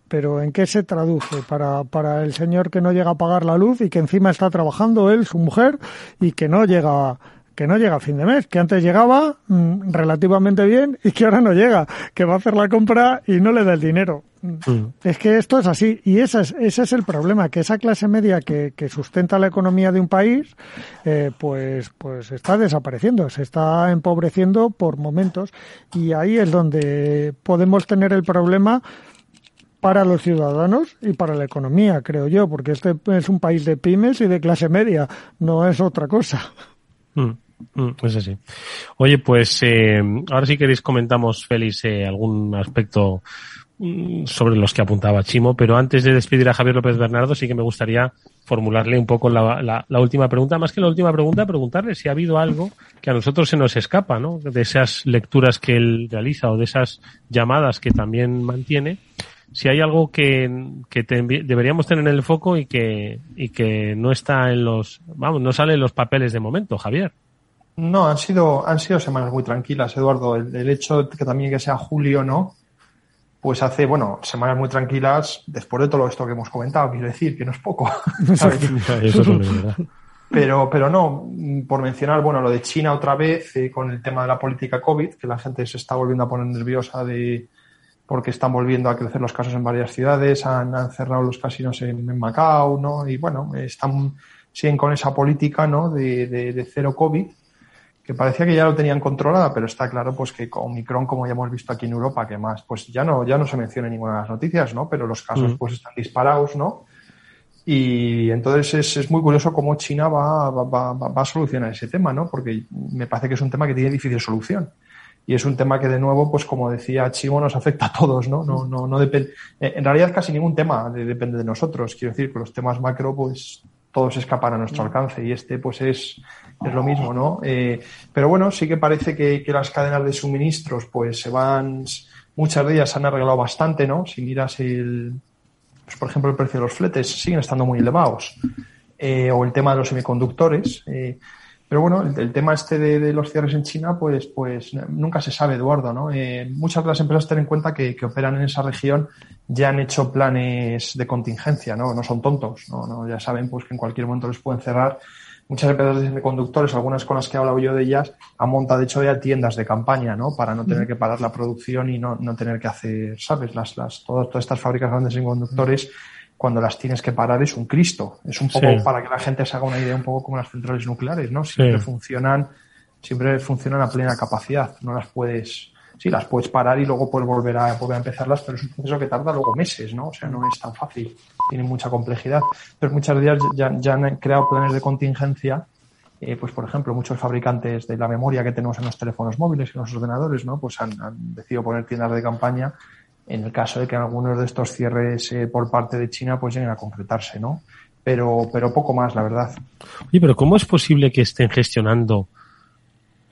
pero ¿en qué se traduce para, para el señor que no llega a pagar la luz y que encima está trabajando él, su mujer, y que no llega que no llega a fin de mes, que antes llegaba mm, relativamente bien y que ahora no llega, que va a hacer la compra y no le da el dinero. Mm. Es que esto es así y ese es, ese es el problema, que esa clase media que, que sustenta la economía de un país, eh, pues, pues está desapareciendo, se está empobreciendo por momentos y ahí es donde podemos tener el problema para los ciudadanos y para la economía, creo yo, porque este es un país de pymes y de clase media, no es otra cosa. Mm. Mm, es así. Oye, pues eh, ahora si queréis comentamos, Félix, eh, algún aspecto mm, sobre los que apuntaba Chimo, pero antes de despedir a Javier López Bernardo sí que me gustaría formularle un poco la, la, última pregunta, más que la última pregunta, preguntarle si ha habido algo que a nosotros se nos escapa, ¿no? De esas lecturas que él realiza o de esas llamadas que también mantiene, si hay algo que, que deberíamos tener en el foco y que, y que no está en los, vamos, no sale en los papeles de momento, Javier. No, han sido, han sido semanas muy tranquilas, Eduardo. El, hecho de que también que sea julio, ¿no? Pues hace, bueno, semanas muy tranquilas después de todo esto que hemos comentado, quiero decir, que no es poco. pero, pero no, por mencionar, bueno, lo de China otra vez, eh, con el tema de la política COVID, que la gente se está volviendo a poner nerviosa de, porque están volviendo a crecer los casos en varias ciudades, han, han cerrado los casinos en, en, Macao, ¿no? Y bueno, están, siguen con esa política, ¿no? De, de, de cero COVID que parecía que ya lo tenían controlada, pero está claro pues que con Omicron, como ya hemos visto aquí en Europa, que más, pues ya no, ya no se menciona en ninguna de las noticias, ¿no? Pero los casos mm. pues están disparados, ¿no? Y entonces es, es muy curioso cómo China va, va, va, a solucionar ese tema, ¿no? Porque me parece que es un tema que tiene difícil solución. Y es un tema que, de nuevo, pues como decía Chimo, nos afecta a todos, ¿no? No, no, no depende. En realidad casi ningún tema depende de nosotros. Quiero decir que los temas macro, pues todos escapan a nuestro mm. alcance y este pues es, es lo mismo, ¿no? Eh, pero bueno, sí que parece que, que, las cadenas de suministros pues se van, muchas de ellas se han arreglado bastante, ¿no? Si miras el, pues, por ejemplo, el precio de los fletes siguen estando muy elevados. Eh, o el tema de los semiconductores. Eh, pero bueno, el, tema este de, los cierres en China, pues, pues nunca se sabe, Eduardo, ¿no? Eh, muchas de las empresas tienen en cuenta que, que, operan en esa región ya han hecho planes de contingencia, ¿no? No son tontos, ¿no? ¿no? Ya saben pues que en cualquier momento les pueden cerrar. Muchas empresas de semiconductores, algunas con las que he hablado yo de ellas, han montado de hecho ya tiendas de campaña, ¿no? Para no tener que parar la producción y no, no tener que hacer, ¿sabes? Las, las, todas, todas estas fábricas grandes de semiconductores cuando las tienes que parar es un Cristo. Es un poco para que la gente se haga una idea un poco como las centrales nucleares, ¿no? Siempre funcionan siempre funcionan a plena capacidad. No las puedes, sí, las puedes parar y luego puedes volver a, volver a empezarlas, pero es un proceso que tarda luego meses, ¿no? O sea, no es tan fácil, tiene mucha complejidad. Pero muchas días ya, ya han creado planes de contingencia eh, pues por ejemplo, muchos fabricantes de la memoria que tenemos en los teléfonos móviles y en los ordenadores, ¿no? Pues han, decidido poner tiendas de campaña en el caso de que algunos de estos cierres eh, por parte de China pues lleguen a concretarse, ¿no? Pero, pero poco más, la verdad. Oye, pero ¿cómo es posible que estén gestionando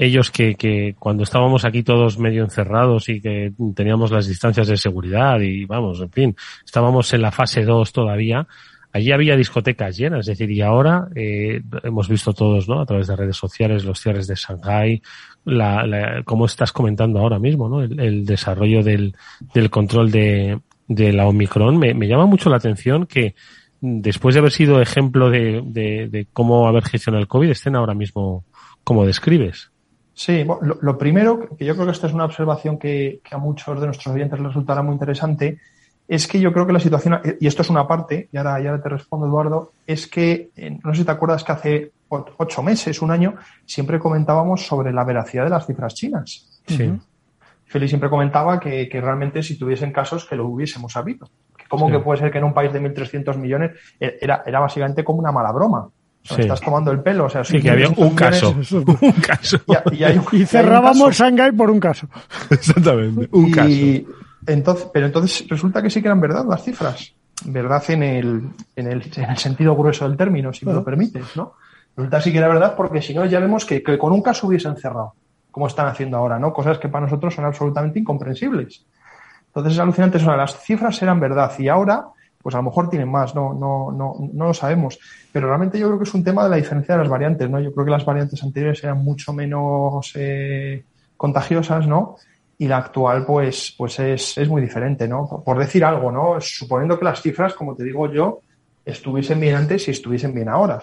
ellos que, que cuando estábamos aquí todos medio encerrados y que teníamos las distancias de seguridad y vamos, en fin, estábamos en la fase 2 todavía, Allí había discotecas llenas, es decir, y ahora eh, hemos visto todos, ¿no? A través de redes sociales, los cierres de Shanghai, la, la, como estás comentando ahora mismo, ¿no? El, desarrollo del, del control de, de la Omicron. Me, me, llama mucho la atención que después de haber sido ejemplo de, de, de cómo haber gestionado el COVID, estén ahora mismo como describes. Sí, lo, lo, primero, que yo creo que esta es una observación que, que a muchos de nuestros oyentes les resultará muy interesante, es que yo creo que la situación, y esto es una parte, y ahora, ya te respondo, Eduardo, es que, eh, no sé si te acuerdas que hace ocho meses, un año, siempre comentábamos sobre la veracidad de las cifras chinas. Sí. Félix siempre comentaba que, que, realmente si tuviesen casos que lo hubiésemos sabido. ¿Cómo sí. que puede ser que en un país de 1.300 millones eh, era, era básicamente como una mala broma? O sí. Estás tomando el pelo. O sea, sí, que había un caso. un caso. Y, y, hay, y cerrábamos Shanghái por un caso. Exactamente, un y, caso. Entonces, pero entonces resulta que sí que eran verdad las cifras. Verdad en el, en el, en el sentido grueso del término, si me lo permites, ¿no? Resulta sí que era verdad porque si no ya vemos que, que con un caso hubiesen cerrado, como están haciendo ahora, ¿no? Cosas que para nosotros son absolutamente incomprensibles. Entonces es alucinante eso. Las cifras eran verdad y ahora, pues a lo mejor tienen más, no, no, no, no lo sabemos. Pero realmente yo creo que es un tema de la diferencia de las variantes, ¿no? Yo creo que las variantes anteriores eran mucho menos eh, contagiosas, ¿no? y la actual pues, pues es, es muy diferente, ¿no? Por decir algo, ¿no? Suponiendo que las cifras, como te digo yo, estuviesen bien antes y estuviesen bien ahora,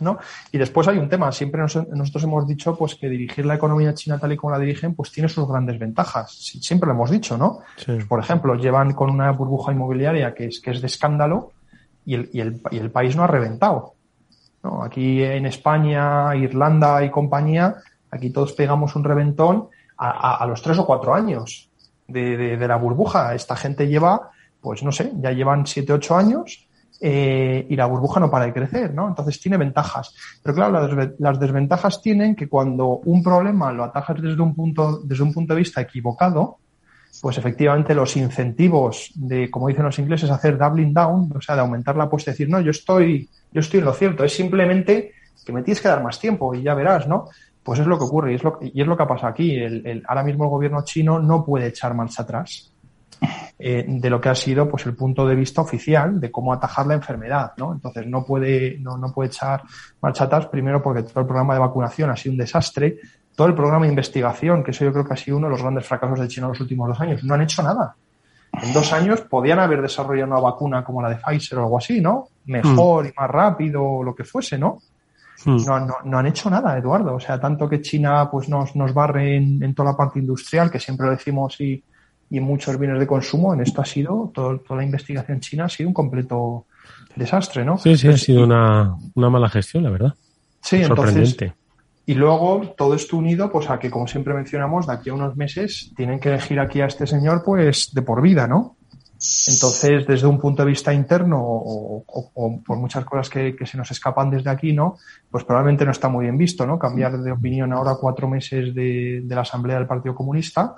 ¿no? Y después hay un tema, siempre nos, nosotros hemos dicho pues que dirigir la economía china tal y como la dirigen pues tiene sus grandes ventajas, siempre lo hemos dicho, ¿no? Sí. Pues, por ejemplo, llevan con una burbuja inmobiliaria que es, que es de escándalo y el, y el, y el país no ha reventado, ¿no? Aquí en España, Irlanda y compañía, aquí todos pegamos un reventón a, a, los tres o cuatro años de, de, de, la burbuja. Esta gente lleva, pues no sé, ya llevan siete, ocho años eh, y la burbuja no para de crecer, ¿no? Entonces tiene ventajas. Pero claro, las, desventajas tienen que cuando un problema lo atajas desde un punto, desde un punto de vista equivocado, pues efectivamente los incentivos de, como dicen los ingleses, hacer doubling down, o sea, de aumentar la apuesta y decir, no, yo estoy, yo estoy en lo cierto, es simplemente que me tienes que dar más tiempo y ya verás, ¿no? Pues es lo que ocurre y es lo, y es lo que ha pasado aquí. El, ahora mismo el gobierno chino no puede echar marcha atrás eh, de lo que ha sido pues el punto de vista oficial de cómo atajar la enfermedad, ¿no? Entonces no puede, no, no puede echar marcha atrás, primero porque todo el programa de vacunación ha sido un desastre, todo el programa de investigación, que eso yo creo que ha sido uno de los grandes fracasos de China en los últimos dos años, no han hecho nada. En dos años podían haber desarrollado una vacuna como la de Pfizer o algo así, ¿no? Mejor mm. y más rápido, o lo que fuese, ¿no? No, no, no, han hecho nada, Eduardo. O sea, tanto que China pues nos, nos barre en, en toda la parte industrial, que siempre lo decimos, y, y en muchos bienes de consumo, en esto ha sido, todo, toda la investigación china ha sido un completo desastre, ¿no? Sí, sí, ha sido una, una mala gestión, la verdad. Sí, Sorprendente. Entonces, y luego todo esto unido, pues a que, como siempre mencionamos, de aquí a unos meses tienen que elegir aquí a este señor, pues de por vida, ¿no? Entonces, desde un punto de vista interno o, o, o por muchas cosas que, que, se nos escapan desde aquí, ¿no? Pues probablemente no está muy bien visto, ¿no? Cambiar de opinión ahora cuatro meses de, de la Asamblea del Partido Comunista.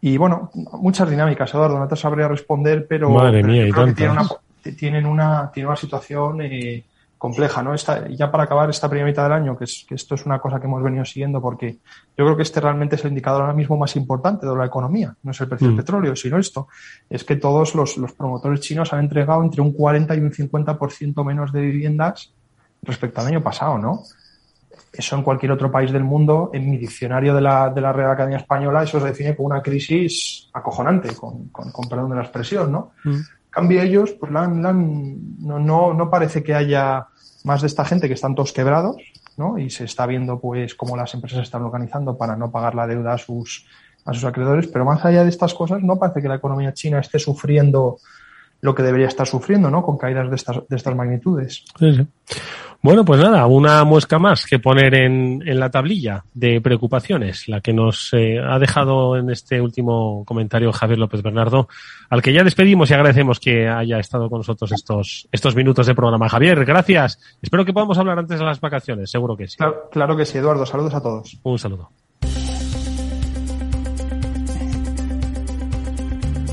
Y bueno, muchas dinámicas, Eduardo, no te sabría responder, pero, Madre mía, creo que tienen una, tienen una, tienen una situación eh, compleja, ¿no? Esta, ya para acabar esta primera mitad del año, que, es, que esto es una cosa que hemos venido siguiendo porque yo creo que este realmente es el indicador ahora mismo más importante de la economía, no es el precio mm. del petróleo, sino esto, es que todos los, los promotores chinos han entregado entre un 40 y un 50% menos de viviendas respecto al año pasado, ¿no? Eso en cualquier otro país del mundo, en mi diccionario de la, de la Real Academia Española, eso se define como una crisis acojonante, con, con, con perdón de la expresión, ¿no? Mm. cambio ellos, pues la no, no, no parece que haya más de esta gente que están todos quebrados, ¿no? Y se está viendo, pues, cómo las empresas están organizando para no pagar la deuda a sus, a sus acreedores, pero más allá de estas cosas, no parece que la economía china esté sufriendo lo que debería estar sufriendo, ¿no? Con caídas de estas, de estas magnitudes. Sí, sí. Bueno, pues nada, una muesca más que poner en, en la tablilla de preocupaciones, la que nos eh, ha dejado en este último comentario Javier López Bernardo, al que ya despedimos y agradecemos que haya estado con nosotros estos, estos minutos de programa. Javier, gracias. Espero que podamos hablar antes de las vacaciones, seguro que sí. Claro, claro que sí, Eduardo. Saludos a todos. Un saludo.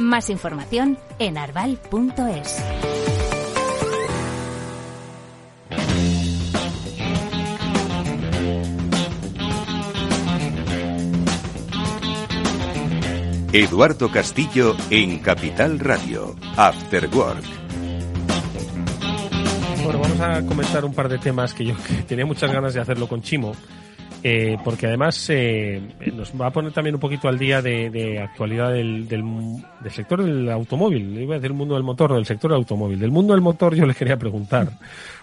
Más información en arval.es. Eduardo Castillo en Capital Radio. After Work. Bueno, vamos a comentar un par de temas que yo que tenía muchas ganas de hacerlo con Chimo. Eh, porque además eh, nos va a poner también un poquito al día de, de actualidad del, del, del, sector del automóvil. Iba a decir el mundo del motor, del sector del automóvil. Del mundo del motor yo le quería preguntar,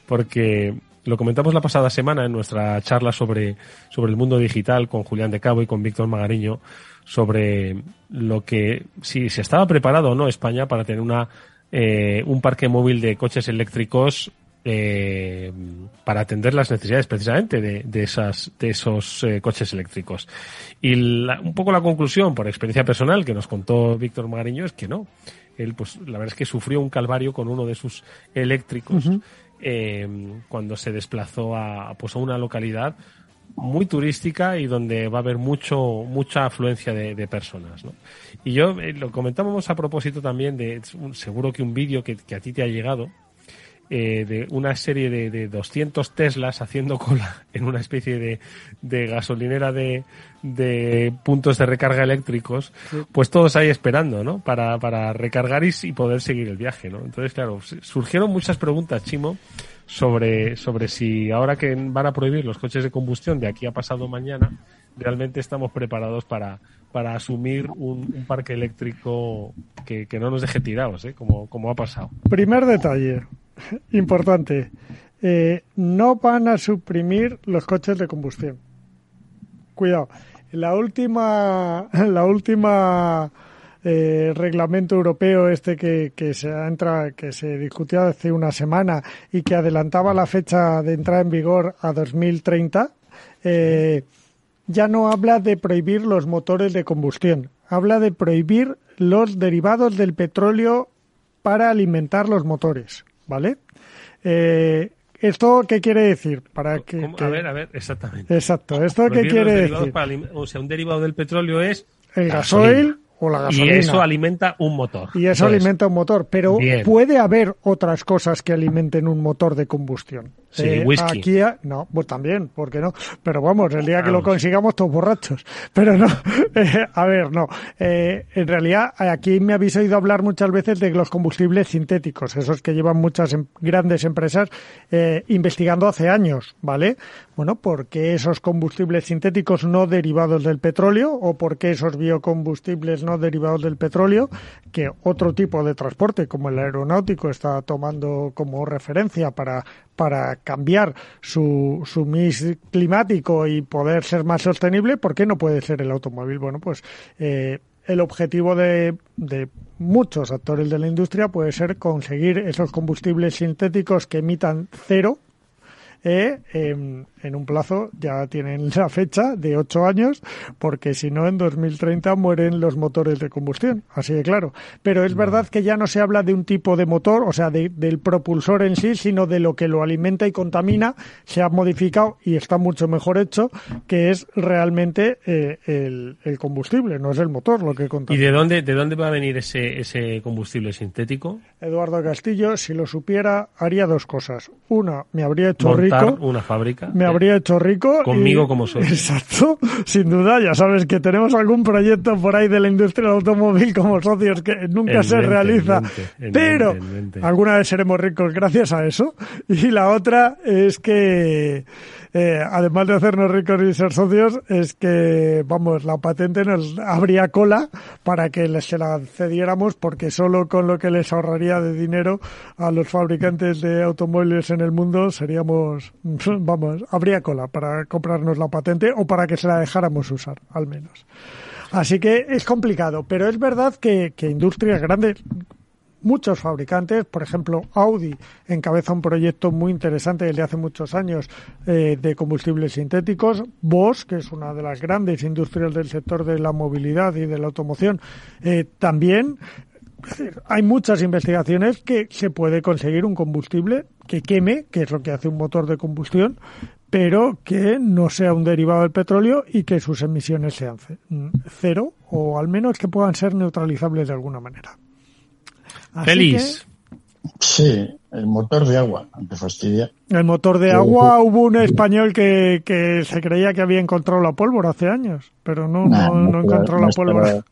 porque lo comentamos la pasada semana en nuestra charla sobre, sobre el mundo digital con Julián de Cabo y con Víctor Magariño, sobre lo que, si se estaba preparado o no España para tener una, eh, un parque móvil de coches eléctricos eh, para atender las necesidades precisamente de, de, esas, de esos eh, coches eléctricos. Y la, un poco la conclusión, por experiencia personal, que nos contó Víctor Magariño, es que no. Él, pues, la verdad es que sufrió un calvario con uno de sus eléctricos uh -huh. eh, cuando se desplazó a, pues, a una localidad muy turística y donde va a haber mucho mucha afluencia de, de personas. ¿no? Y yo lo comentábamos a propósito también de seguro que un vídeo que, que, a ti te ha llegado eh, de una serie de, de 200 Teslas haciendo cola en una especie de, de gasolinera de, de, puntos de recarga eléctricos, sí. pues todos ahí esperando, ¿no? Para, para recargar y, y, poder seguir el viaje, ¿no? Entonces, claro, surgieron muchas preguntas, Chimo, sobre, sobre si ahora que van a prohibir los coches de combustión de aquí a pasado mañana, realmente estamos preparados para, para asumir un, un parque eléctrico que, que, no nos deje tirados, ¿eh? como, como ha pasado. Primer detalle importante. Eh, no van a suprimir los coches de combustión. Cuidado. La última, la última eh, reglamento europeo este que, que se entra, que se discutió hace una semana y que adelantaba la fecha de entrada en vigor a 2030, eh, ya no habla de prohibir los motores de combustión, habla de prohibir los derivados del petróleo para alimentar los motores. ¿Vale? Eh, ¿Esto qué quiere decir? Para que, que, A ver, a ver, exactamente. Exacto. ¿Esto qué quiere decir? Para, o sea, un derivado del petróleo es... El gasoil o la gasolina. Y eso alimenta un motor. Y eso Entonces, alimenta un motor. Pero bien. puede haber otras cosas que alimenten un motor de combustión. Sí, eh, whisky. Aquí, no, pues también, ¿por qué no? Pero vamos, el día que lo consigamos todos borrachos. Pero no, eh, a ver, no. Eh, en realidad, aquí me habéis oído hablar muchas veces de los combustibles sintéticos, esos que llevan muchas em grandes empresas eh, investigando hace años, ¿vale? Bueno, ¿por qué esos combustibles sintéticos no derivados del petróleo o por qué esos biocombustibles no derivados del petróleo que otro tipo de transporte como el aeronáutico está tomando como referencia para para cambiar su, su mix climático y poder ser más sostenible, ¿por qué no puede ser el automóvil? Bueno, pues eh, el objetivo de, de, muchos actores de la industria puede ser conseguir esos combustibles sintéticos que emitan cero eh, en un plazo, ya tienen la fecha de ocho años, porque si no, en 2030 mueren los motores de combustión, así de claro. Pero es verdad que ya no se habla de un tipo de motor, o sea, del propulsor en sí, sino de lo que lo alimenta y contamina, se ha modificado y está mucho mejor hecho, que es realmente eh, el, combustible, no es el motor lo que contamina. ¿Y de dónde, de dónde va a venir ese, ese combustible sintético? Eduardo Castillo, si lo supiera, haría dos cosas. Una, me habría hecho rico. una fábrica. Me habría hecho rico. Conmigo como soy. Exacto, sin duda, ya sabes que tenemos algún proyecto por ahí de la industria del automóvil como socios que nunca se realiza. pero alguna vez seremos ricos gracias a eso. Y la otra es que eh, además de hacernos ricos y ser socios, es que, vamos, la patente nos habría cola para que se la cediéramos porque solo con lo que les ahorraría de dinero a los fabricantes de automóviles en el mundo seríamos, vamos, habría cola para comprarnos la patente o para que se la dejáramos usar, al menos. Así que es complicado, pero es verdad que, que industrias grandes, muchos fabricantes, por ejemplo, Audi encabeza un proyecto muy interesante desde hace muchos años eh, de combustibles sintéticos, Bosch, que es una de las grandes industrias del sector de la movilidad y de la automoción, eh, también. hay muchas investigaciones que se puede conseguir un combustible que queme, que es lo que hace un motor de combustión, pero que no sea un derivado del petróleo y que sus emisiones sean cero o al menos que puedan ser neutralizables de alguna manera. Feliz. Sí, el motor de agua, fastidia. El motor de agua, hubo un español que, que se creía que había encontrado la pólvora hace años, pero no, no, encontró la pólvora.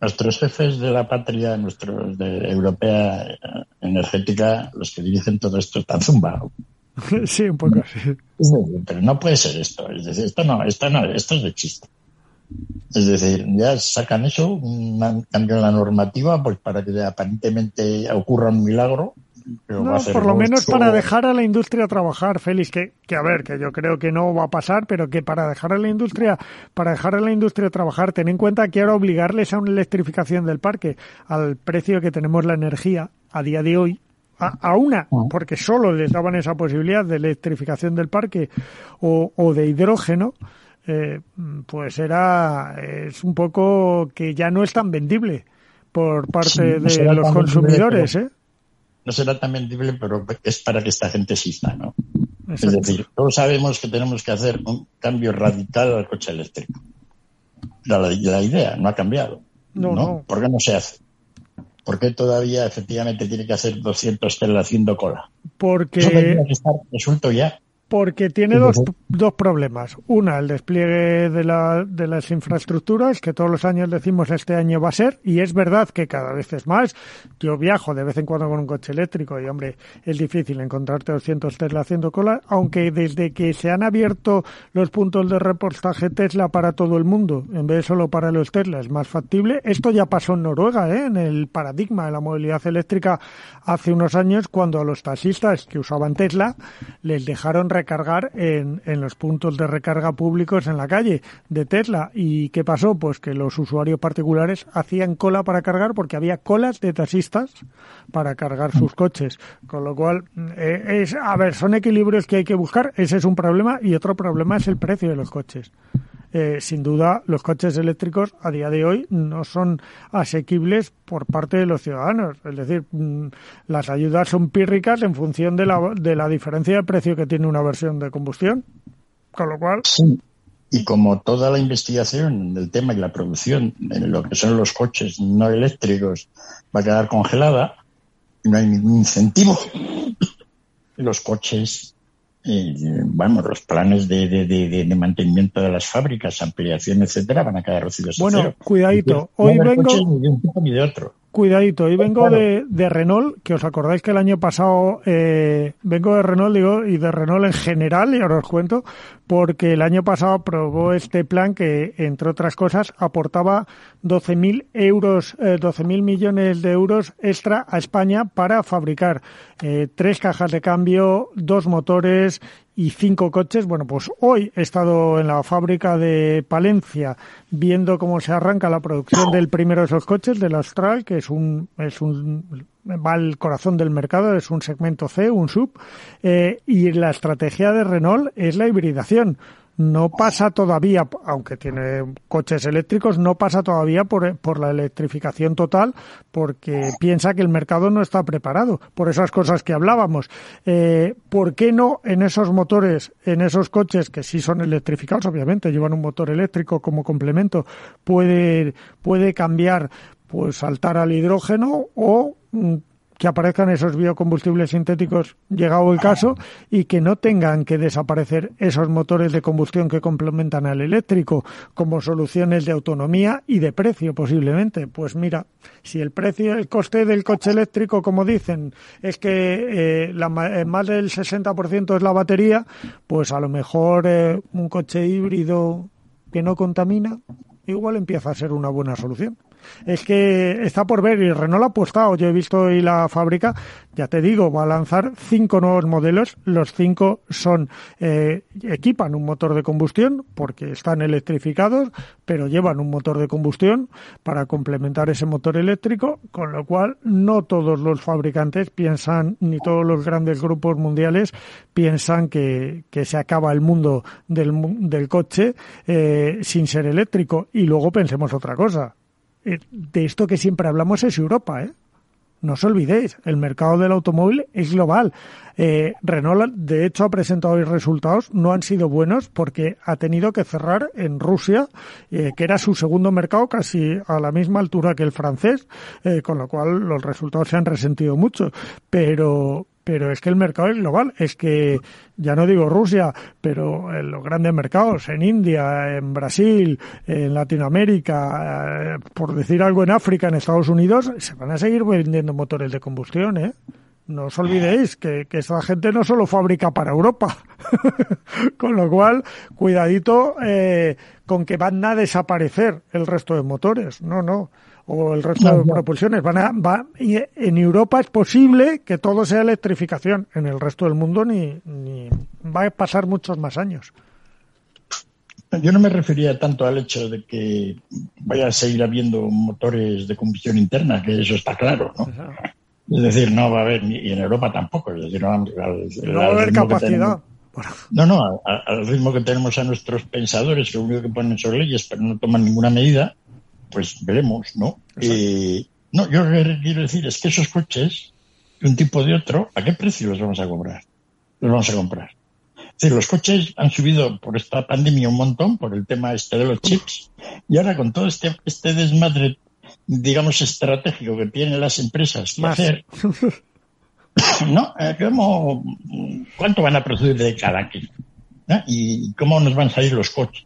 Nuestros jefes de la patria, nuestros de europea eh, energética, los que dirigen todo esto, están zumbados. sí, un poco así. Pero no puede ser esto. Es decir, esto no, esto no, esto es de chiste. Es decir, ya sacan eso, cambian la normativa, pues para que aparentemente ocurra un milagro. no, por lo menos para dejar a la industria trabajar, Félix, que, que a ver, que yo creo que no va a pasar, pero que para dejar a la industria, para dejar a la industria trabajar, ten en cuenta que ahora obligarles a una electrificación del parque al precio que tenemos la energía a día de hoy, a, una, ah. porque solo les daban esa posibilidad de electrificación del parque o, o de hidrógeno, eh, pues era es un poco que ya no es tan vendible por parte de los consumidores, ¿eh? No será tan vendible, pero es para que esta gente exista, ¿no? Es decir, todos sabemos que tenemos que hacer un cambio radical al coche eléctrico. La, idea no ha cambiado. No, no, ¿Por qué no se hace? ¿Por qué todavía efectivamente tiene que hacer 200 telas haciendo cola? Porque... Eso que estar resuelto ya porque tiene dos, dos problemas. Una, el despliegue de, la, de las infraestructuras, que todos los años decimos este año va a ser, y es verdad que cada vez es más. Yo viajo de vez en cuando con un coche eléctrico y, hombre, es difícil encontrarte 200 Tesla haciendo cola, aunque desde que se han abierto los puntos de repostaje Tesla para todo el mundo, en vez de solo para los Tesla, es más factible. Esto ya pasó en Noruega, ¿eh? en el paradigma de la movilidad eléctrica hace unos años, cuando a los taxistas que usaban Tesla les dejaron recargar en, en los puntos de recarga públicos en la calle de Tesla. ¿Y qué pasó? Pues que los usuarios particulares hacían cola para cargar porque había colas de taxistas para cargar sus coches. Con lo cual, eh, es, a ver, son equilibrios que hay que buscar. Ese es un problema. Y otro problema es el precio de los coches. Eh, sin duda los coches eléctricos a día de hoy no son asequibles por parte de los ciudadanos. Es decir, mm, las ayudas son pírricas en función de la, de la diferencia de precio que tiene una versión de combustión. Con lo cual. Sí. Y como toda la investigación del tema y la producción en lo que son los coches no eléctricos va a quedar congelada, no hay ningún incentivo. Los coches y, bueno, los planes de, de, de, mantenimiento de las fábricas, ampliación, etcétera, van a quedar reducidos Bueno, cuidadito. Hoy vengo. Cuidadito, hoy vengo de, de, Renault, que os acordáis que el año pasado eh, vengo de Renault, digo, y de Renault en general, y ahora os cuento, porque el año pasado aprobó este plan que, entre otras cosas, aportaba 12.000 euros, eh, 12.000 millones de euros extra a España para fabricar eh, tres cajas de cambio, dos motores y cinco coches. Bueno, pues hoy he estado en la fábrica de Palencia viendo cómo se arranca la producción del primero de esos coches, del Austral, que es un, es un, va al corazón del mercado, es un segmento C, un sub, eh, y la estrategia de Renault es la hibridación no pasa todavía, aunque tiene coches eléctricos, no pasa todavía por, por, la electrificación total porque piensa que el mercado no está preparado por esas cosas que hablábamos. Eh, ¿Por qué no en esos motores, en esos coches que sí son electrificados, obviamente llevan un motor eléctrico como complemento, puede, puede cambiar, pues saltar al hidrógeno o mm, que aparezcan esos biocombustibles sintéticos, llegado el caso, y que no tengan que desaparecer esos motores de combustión que complementan al eléctrico como soluciones de autonomía y de precio posiblemente. Pues mira, si el precio, el coste del coche eléctrico, como dicen, es que eh, eh, más del 60% es la batería, pues a lo mejor eh, un coche híbrido que no contamina, igual empieza a ser una buena solución es que está por ver y Renault ha apostado. Yo he visto hoy la fábrica, ya te digo, va a lanzar cinco nuevos modelos. Los cinco son, eh, equipan un motor de combustión porque están electrificados, pero llevan un motor de combustión para complementar ese motor eléctrico, con lo cual no todos los fabricantes piensan, ni todos los grandes grupos mundiales piensan que, se acaba el mundo del, del coche eh, sin ser eléctrico. Y luego pensemos otra cosa de esto que siempre hablamos es Europa, ¿eh? No os olvidéis, el mercado del automóvil es global. Eh, Renault, de hecho, ha presentado hoy resultados, no han sido buenos porque ha tenido que cerrar en Rusia, eh, que era su segundo mercado, casi a la misma altura que el francés, eh, con lo cual los resultados se han resentido mucho. Pero, pero es que el mercado es global, es que ya no digo Rusia, pero en los grandes mercados, en India, en Brasil, en Latinoamérica, eh, por decir algo en África, en Estados Unidos, se van a seguir vendiendo motores de combustión, ¿eh? No os olvidéis que, que esta gente no solo fabrica para Europa. con lo cual, cuidadito eh, con que van a desaparecer el resto de motores. No, no o el resto de propulsiones. Van a, va, en Europa es posible que todo sea electrificación. En el resto del mundo ni, ni va a pasar muchos más años. Yo no me refería tanto al hecho de que vaya a seguir habiendo motores de combustión interna, que eso está claro, ¿no? Es decir, no va a haber, y en Europa tampoco, es decir, no, va a haber capacidad. no, no, al, ritmo que tenemos a nuestros pensadores, lo único que ponen son leyes, pero no toman ninguna medida, pues veremos, ¿no? Eh, no, yo lo que quiero decir es que esos coches, de un tipo de otro, ¿a qué precio los vamos a comprar? Los vamos a comprar. Es decir, los coches han subido por esta pandemia un montón, por el tema este de los chips, y ahora con todo este, este desmadre, digamos, estratégico que tienen las empresas que hacer, ¿no? Eh, ¿Cómo, ¿Cuánto van a producir de cada kilo? ¿Y cómo nos van a salir los coches?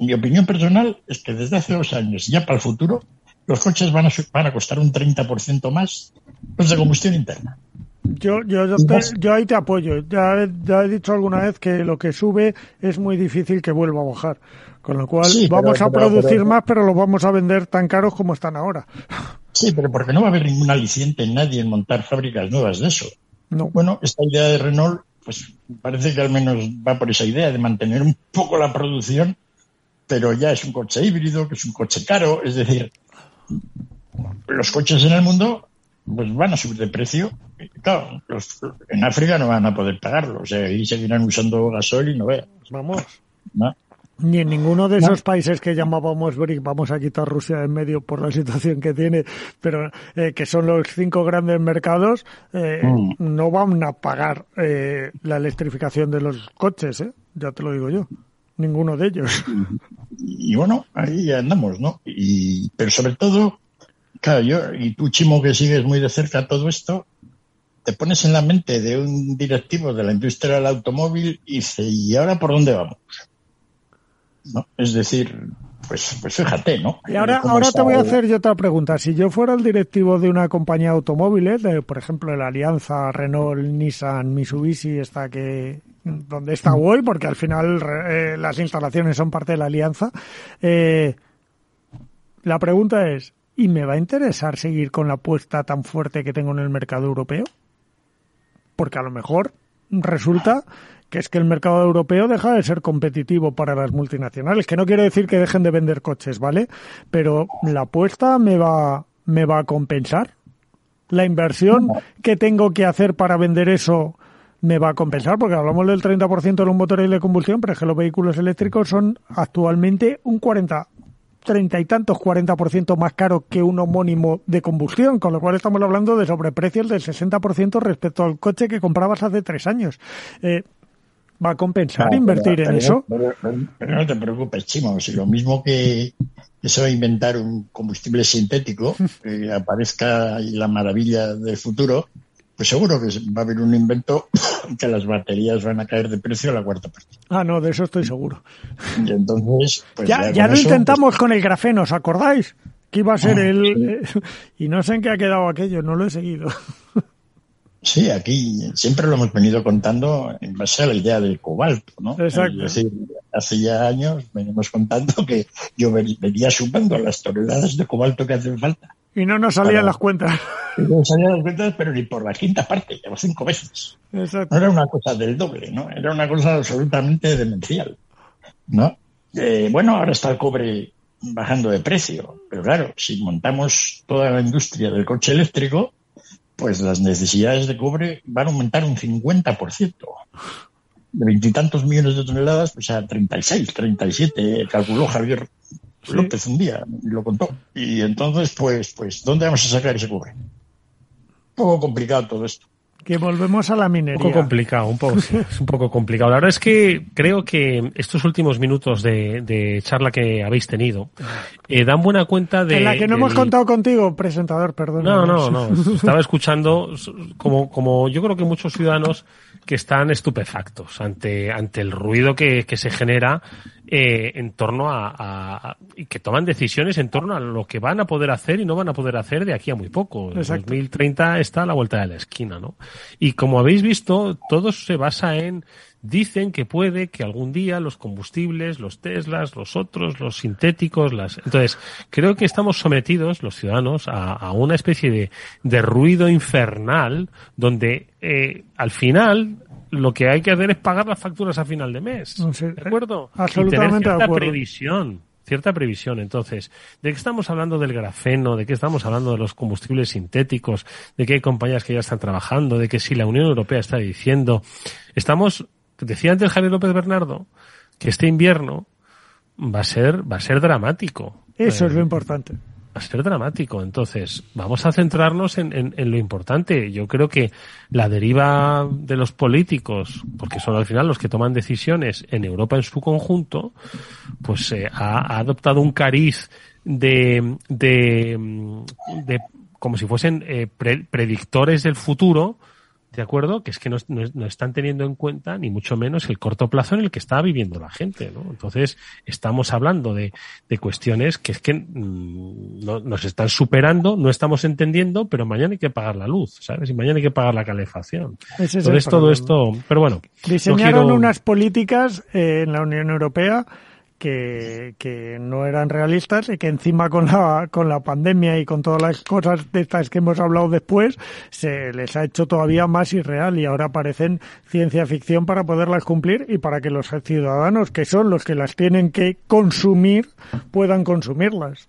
Mi opinión personal es que desde hace dos años y ya para el futuro, los coches van a, van a costar un 30% más los de combustión interna. Yo, yo, yo, ahí te apoyo. Ya, ya, he dicho alguna vez que lo que sube es muy difícil que vuelva a bajar. Con lo cual vamos a producir más, pero los vamos a vender tan caros como están ahora. Sí, pero porque no va a haber ningún aliciente en nadie en montar fábricas nuevas de eso. No. Bueno, esta idea de Renault, pues parece que al menos va por esa idea de mantener un poco la producción pero ya es un coche híbrido, que es un coche caro, es decir, los coches en el mundo pues van a subir de precio. Claro, los, en África no van a poder pagarlo, o sea, ahí seguirán usando gasoil y no veas. Vamos. Ni en ninguno de esos países que llamábamos BRIC, vamos a quitar Rusia en medio por la situación que tiene, pero eh, que son los cinco grandes mercados, eh, mm. no van a pagar eh, la electrificación de los coches, ¿eh? ya te lo digo yo ninguno de ellos. Y, bueno, ahí andamos, ¿no? Y, pero sobre todo, claro, yo, y tú, Chimo, que sigues muy de cerca todo esto, te pones en la mente de un directivo de la industria del automóvil y dice, ¿y ahora por dónde vamos? ¿No? Es decir, pues, pues fíjate, ¿no? Y ahora, ahora te voy a hacer yo otra pregunta. Si yo fuera el directivo de una compañía de automóviles, de, por ejemplo, la alianza Renault, Nissan, Mitsubishi, esta que, donde está hoy, porque al final eh, las instalaciones son parte de la alianza. Eh, la pregunta es, ¿y me va a interesar seguir con la apuesta tan fuerte que tengo en el mercado europeo? Porque a lo mejor resulta que es que el mercado europeo deja de ser competitivo para las multinacionales, que no quiere decir que dejen de vender coches, ¿vale? Pero la apuesta me va, me va a compensar. La inversión que tengo que hacer para vender eso me va a compensar, porque hablamos del 30% de los motores de combustión, pero es que los vehículos eléctricos son actualmente un 40, 30 y tantos, 40% más caro que un homónimo de combustión, con lo cual estamos hablando de sobreprecios del 60% respecto al coche que comprabas hace tres años. Eh, ¿Va a compensar invertir en eso? Pero, no te preocupes, Chimo, si lo mismo que se va a inventar un combustible sintético, que aparezca la maravilla del futuro, pues seguro que va a haber un invento que las baterías van a caer de precio a la cuarta parte. Ah, no, de eso estoy seguro. Y entonces, pues ya, ya, lo intentamos pues con el grafeno, ¿os acordáis? Que iba a ser ah, el... y no sé en qué ha quedado aquello, no lo he seguido. Sí, aquí siempre lo hemos venido contando en base a la idea del cobalto, ¿no? Exacto. Es decir, hace ya años venimos contando que yo venía sumando las toneladas de cobalto que hacen falta. Y no nos salían las cuentas. no salían las cuentas, pero ni por la quinta parte, ya cinco veces. Exacto. No era una cosa del doble, ¿no? Era una cosa absolutamente demencial, ¿no? Eh, bueno, ahora está el cobre bajando de precio, pero claro, si montamos toda la industria del coche eléctrico, pues las necesidades de cobre van a aumentar un 50%. De veintitantos millones de toneladas, pues a 36, 37, calculó Javier López un día, y lo contó. Y entonces, pues, pues, ¿dónde vamos a sacar ese cobre? Un poco complicado todo esto que volvemos a la minería. Un poco complicado, un poco, es un poco complicado. La verdad es que creo que estos últimos minutos de, charla que habéis tenido eh, dan buena cuenta de... En la que no hemos contado contigo, presentador, perdón. No, no, no. Estaba escuchando como, como yo creo que muchos ciudadanos que están estupefactos ante, ante el ruido que, que se genera eh, en torno a, y que toman decisiones en torno a lo que van a poder hacer y no van a poder hacer de aquí a muy poco. En 2030 está a la vuelta de la esquina, ¿no? Y como habéis visto, todo se basa en dicen que puede que algún día los combustibles, los Teslas, los otros, los sintéticos, las. Entonces, creo que estamos sometidos, los ciudadanos, a, a una especie de, de, ruido infernal donde eh, al final lo que hay que hacer es pagar las facturas a final de mes. ¿De acuerdo? Absolutamente y tener cierta previsión. Cierta previsión. Entonces, ¿de qué estamos hablando del grafeno? ¿De qué estamos hablando de los combustibles sintéticos? ¿De qué hay compañías que ya están trabajando? ¿De que si la Unión Europea está diciendo? Estamos, decía antes Javier López Bernardo, que este invierno va a ser, va a ser dramático. Eso es lo importante a ser dramático. Entonces, vamos a centrarnos en, lo importante. Yo creo que la deriva de los políticos, porque son al final los que toman decisiones en Europa en su conjunto, pues eh, ha, adoptado un cariz de, de, de como si fuesen eh, predictores del futuro, ¿De acuerdo? Que es que no, están teniendo en cuenta ni mucho menos el corto plazo en el que está viviendo la gente, ¿no? Entonces, estamos hablando de, cuestiones que es que mm, nos están superando, no estamos entendiendo, pero mañana hay que pagar la luz, ¿sabes? Y mañana hay que pagar la calefacción. Entonces, todo esto, pero bueno. Diseñaron unas políticas eh, en la Unión Europea que, que no eran realistas y que encima con la, con la pandemia y con todas las cosas de estas que hemos hablado después, se les ha hecho todavía más irreal y ahora parecen ciencia ficción para poderlas cumplir y para que los ciudadanos, que son los que las tienen que consumir, puedan consumirlas.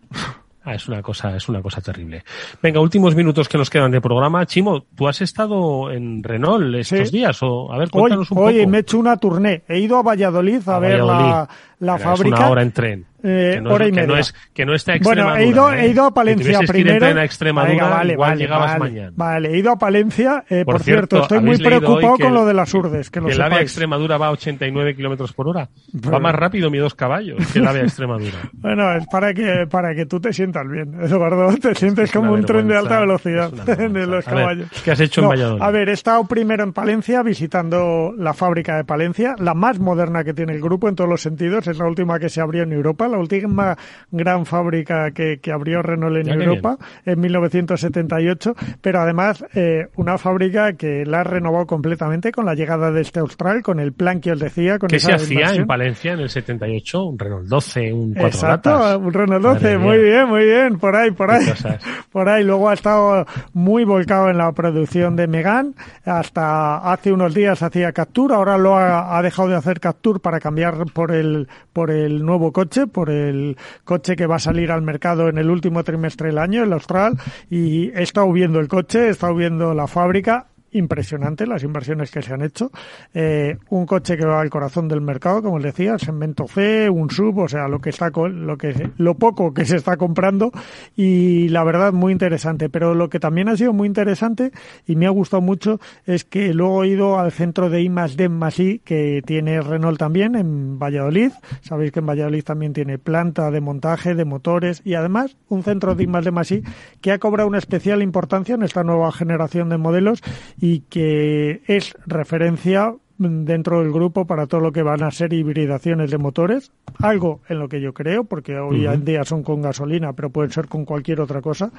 Ah, es una cosa, es una cosa terrible. Venga, últimos minutos que nos quedan de programa. Chimo, ¿tú has estado en Renault estos días? O, a ver, cuéntanos un poco. Oye, me he hecho una tournée. He ido a Valladolid a, ver la, la fábrica. una hora en tren. Eh, que no, hora y media. Que no, es, que no está Bueno, he ido, he ido a Palencia primero. a Extremadura, vale, igual vale, llegabas vale, mañana. Vale, he ido a Palencia. Eh, por, cierto, estoy muy preocupado con lo de las urdes. Que, que el AVE Extremadura va a 89 kilómetros por hora. Va más rápido mi dos caballos que el AVE Extremadura. bueno, es para que, para que tú te sientas bien, Eduardo. Te sientes como un tren de alta velocidad de los caballos. ¿Qué has hecho en Valladolid? A ver, he estado primero en Palencia visitando la fábrica de Palencia, la más moderna que tiene el grupo en todos los sentidos. Es la última que se abrió en Europa, la última gran fábrica que, abrió Renault en Europa en 1978, pero además eh, una fábrica que la ha renovado completamente con la llegada de este Austral, con el plan que os decía. Con ¿Qué se hacía en Valencia en el 78? Un Renault 12, un 4 Exacto, un Renault 12, muy bien, muy bien, por ahí, por ahí. Por ahí, luego ha estado muy volcado en la producción de Megan, hasta hace unos días hacía Capture, ahora lo ha, dejado de hacer Capture para cambiar por el, por el nuevo coche, por el coche que va a salir al mercado en el último trimestre del año, el Austral, y he estado viendo el coche, he estado viendo la fábrica, impresionante las inversiones que se han hecho. Eh, un coche que va al corazón del mercado, como les decía, segmento C, un sub, o sea, lo que está lo que lo poco que se está comprando y la verdad muy interesante. Pero lo que también ha sido muy interesante y me ha gustado mucho es que luego he ido al centro de I más D más I que tiene Renault también en Valladolid. Sabéis que en Valladolid también tiene planta de montaje de motores y además un centro de I más D más I que ha cobrado una especial importancia en esta nueva generación de modelos y que es referencia dentro del grupo para todo lo que van a ser hibridaciones de motores, algo en lo que yo creo, porque hoy en día son con gasolina, pero pueden ser con cualquier otra cosa.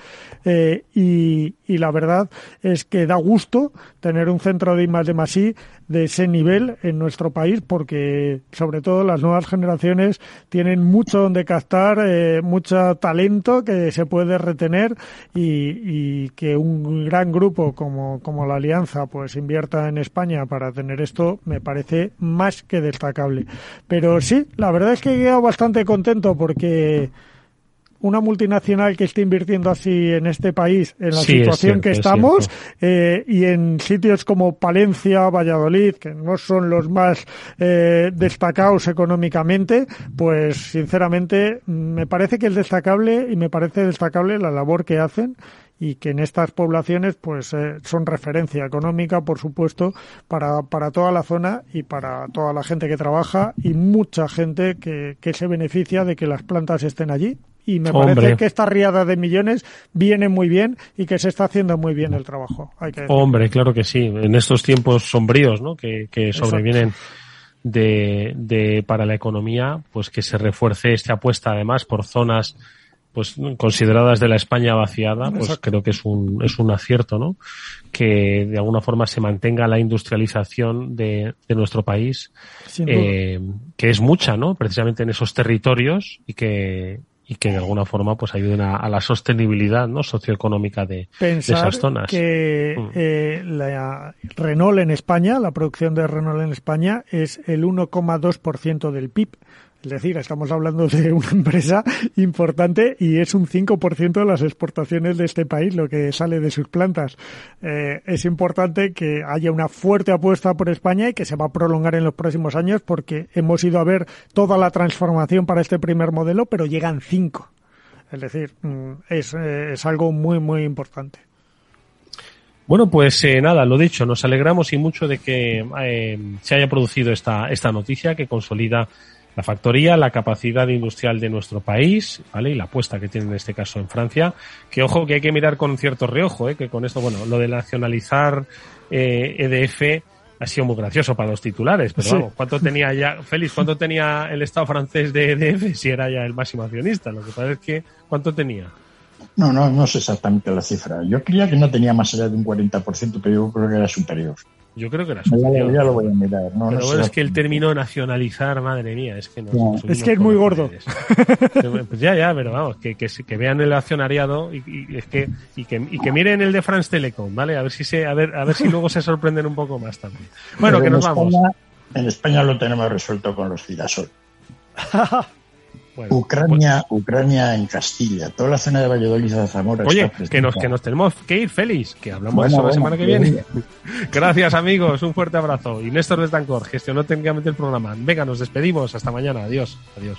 Eh, y, y, la verdad es que da gusto tener un centro de I de Masí de ese nivel en nuestro país, porque sobre todo las nuevas generaciones tienen mucho donde captar, eh, mucho talento que se puede retener y, y que un gran grupo como, como la Alianza pues invierta en España para tener esto me parece más que destacable. Pero sí, la verdad es que he quedado bastante contento porque una multinacional que esté invirtiendo así en este país, en la situación que estamos, eh, y en sitios como Palencia, Valladolid, que no son los más eh, destacados económicamente, pues sinceramente me parece que es destacable y me parece destacable la labor que hacen y que en estas poblaciones pues eh, son referencia económica, por supuesto, para, para toda la zona y para toda la gente que trabaja y mucha gente que, que se beneficia de que las plantas estén allí. Y me parece que esta riada de millones viene muy bien y que se está haciendo muy bien el trabajo. Hay que Hombre, claro que sí. En estos tiempos sombríos ¿no? que, que sobrevienen de, de, para la economía, pues que se refuerce esta apuesta además por zonas pues consideradas de la España vaciada, pues creo que es un, es un acierto, ¿no? Que de alguna forma se mantenga la industrialización de, de nuestro país, eh, que es mucha, ¿no? Precisamente en esos territorios y que, y que de alguna forma pues ayuden a, la sostenibilidad no socioeconómica de, de esas zonas. que mm. eh, la Renault en España, la producción de Renault en España es el 1,2% del PIB. Es decir, estamos hablando de una empresa importante y es un 5% de las exportaciones de este país lo que sale de sus plantas. Eh, es importante que haya una fuerte apuesta por España y que se va a prolongar en los próximos años porque hemos ido a ver toda la transformación para este primer modelo, pero llegan cinco. Es decir, mm, es, eh, es algo muy, muy importante. Bueno, pues eh, nada, lo dicho, nos alegramos y mucho de que se haya producido esta, esta noticia que consolida la factoría, la capacidad industrial de nuestro país, ¿vale? Y la apuesta que tiene en este caso en Francia, que ojo que hay que mirar con cierto reojo, ¿eh? Que con esto, bueno, lo de nacionalizar eh, EDF ha sido muy gracioso para los titulares, pero vamos, ¿cuánto tenía ya, Félix, cuánto tenía el Estado francés de EDF si era ya el máximo accionista? Lo que pasa es que, ¿cuánto tenía? No, no, no sé exactamente la cifra. Yo creía que no tenía más allá de un 40%, pero yo creo que era superior. Yo creo que era superior. Ya, lo voy a mirar. No, Pero bueno, es que el término nacionalizar, madre mía, es que no. Es que es muy gordo. Pues ya, ya, pero vamos, que, que, que vean el accionariado y, y, es que, y, que, y que miren el de France Telecom, ¿vale? A ver si se, a ver, a ver si luego se sorprenden un poco más también. Bueno, que nos vamos. En España lo tenemos resuelto con los girasol. Ucrania. Pues- Ucrania en Castilla, toda la zona de Valladolid a Zamora. Oye, que nos, que nos tenemos que ir, Félix, que hablamos bueno, eso la semana que viene. Gracias, amigos, un fuerte abrazo. Y Néstor Betancor gestionó técnicamente el programa. Venga, nos despedimos, hasta mañana, adiós, adiós.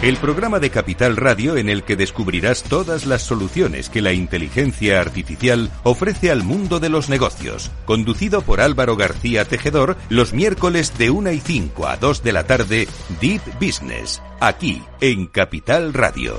El programa de Capital Radio en el que descubrirás todas las soluciones que la inteligencia artificial ofrece al mundo de los negocios. Conducido por Álvaro García Tejedor los miércoles de 1 y 5 a 2 de la tarde, Deep Business. Aquí en Capital Radio.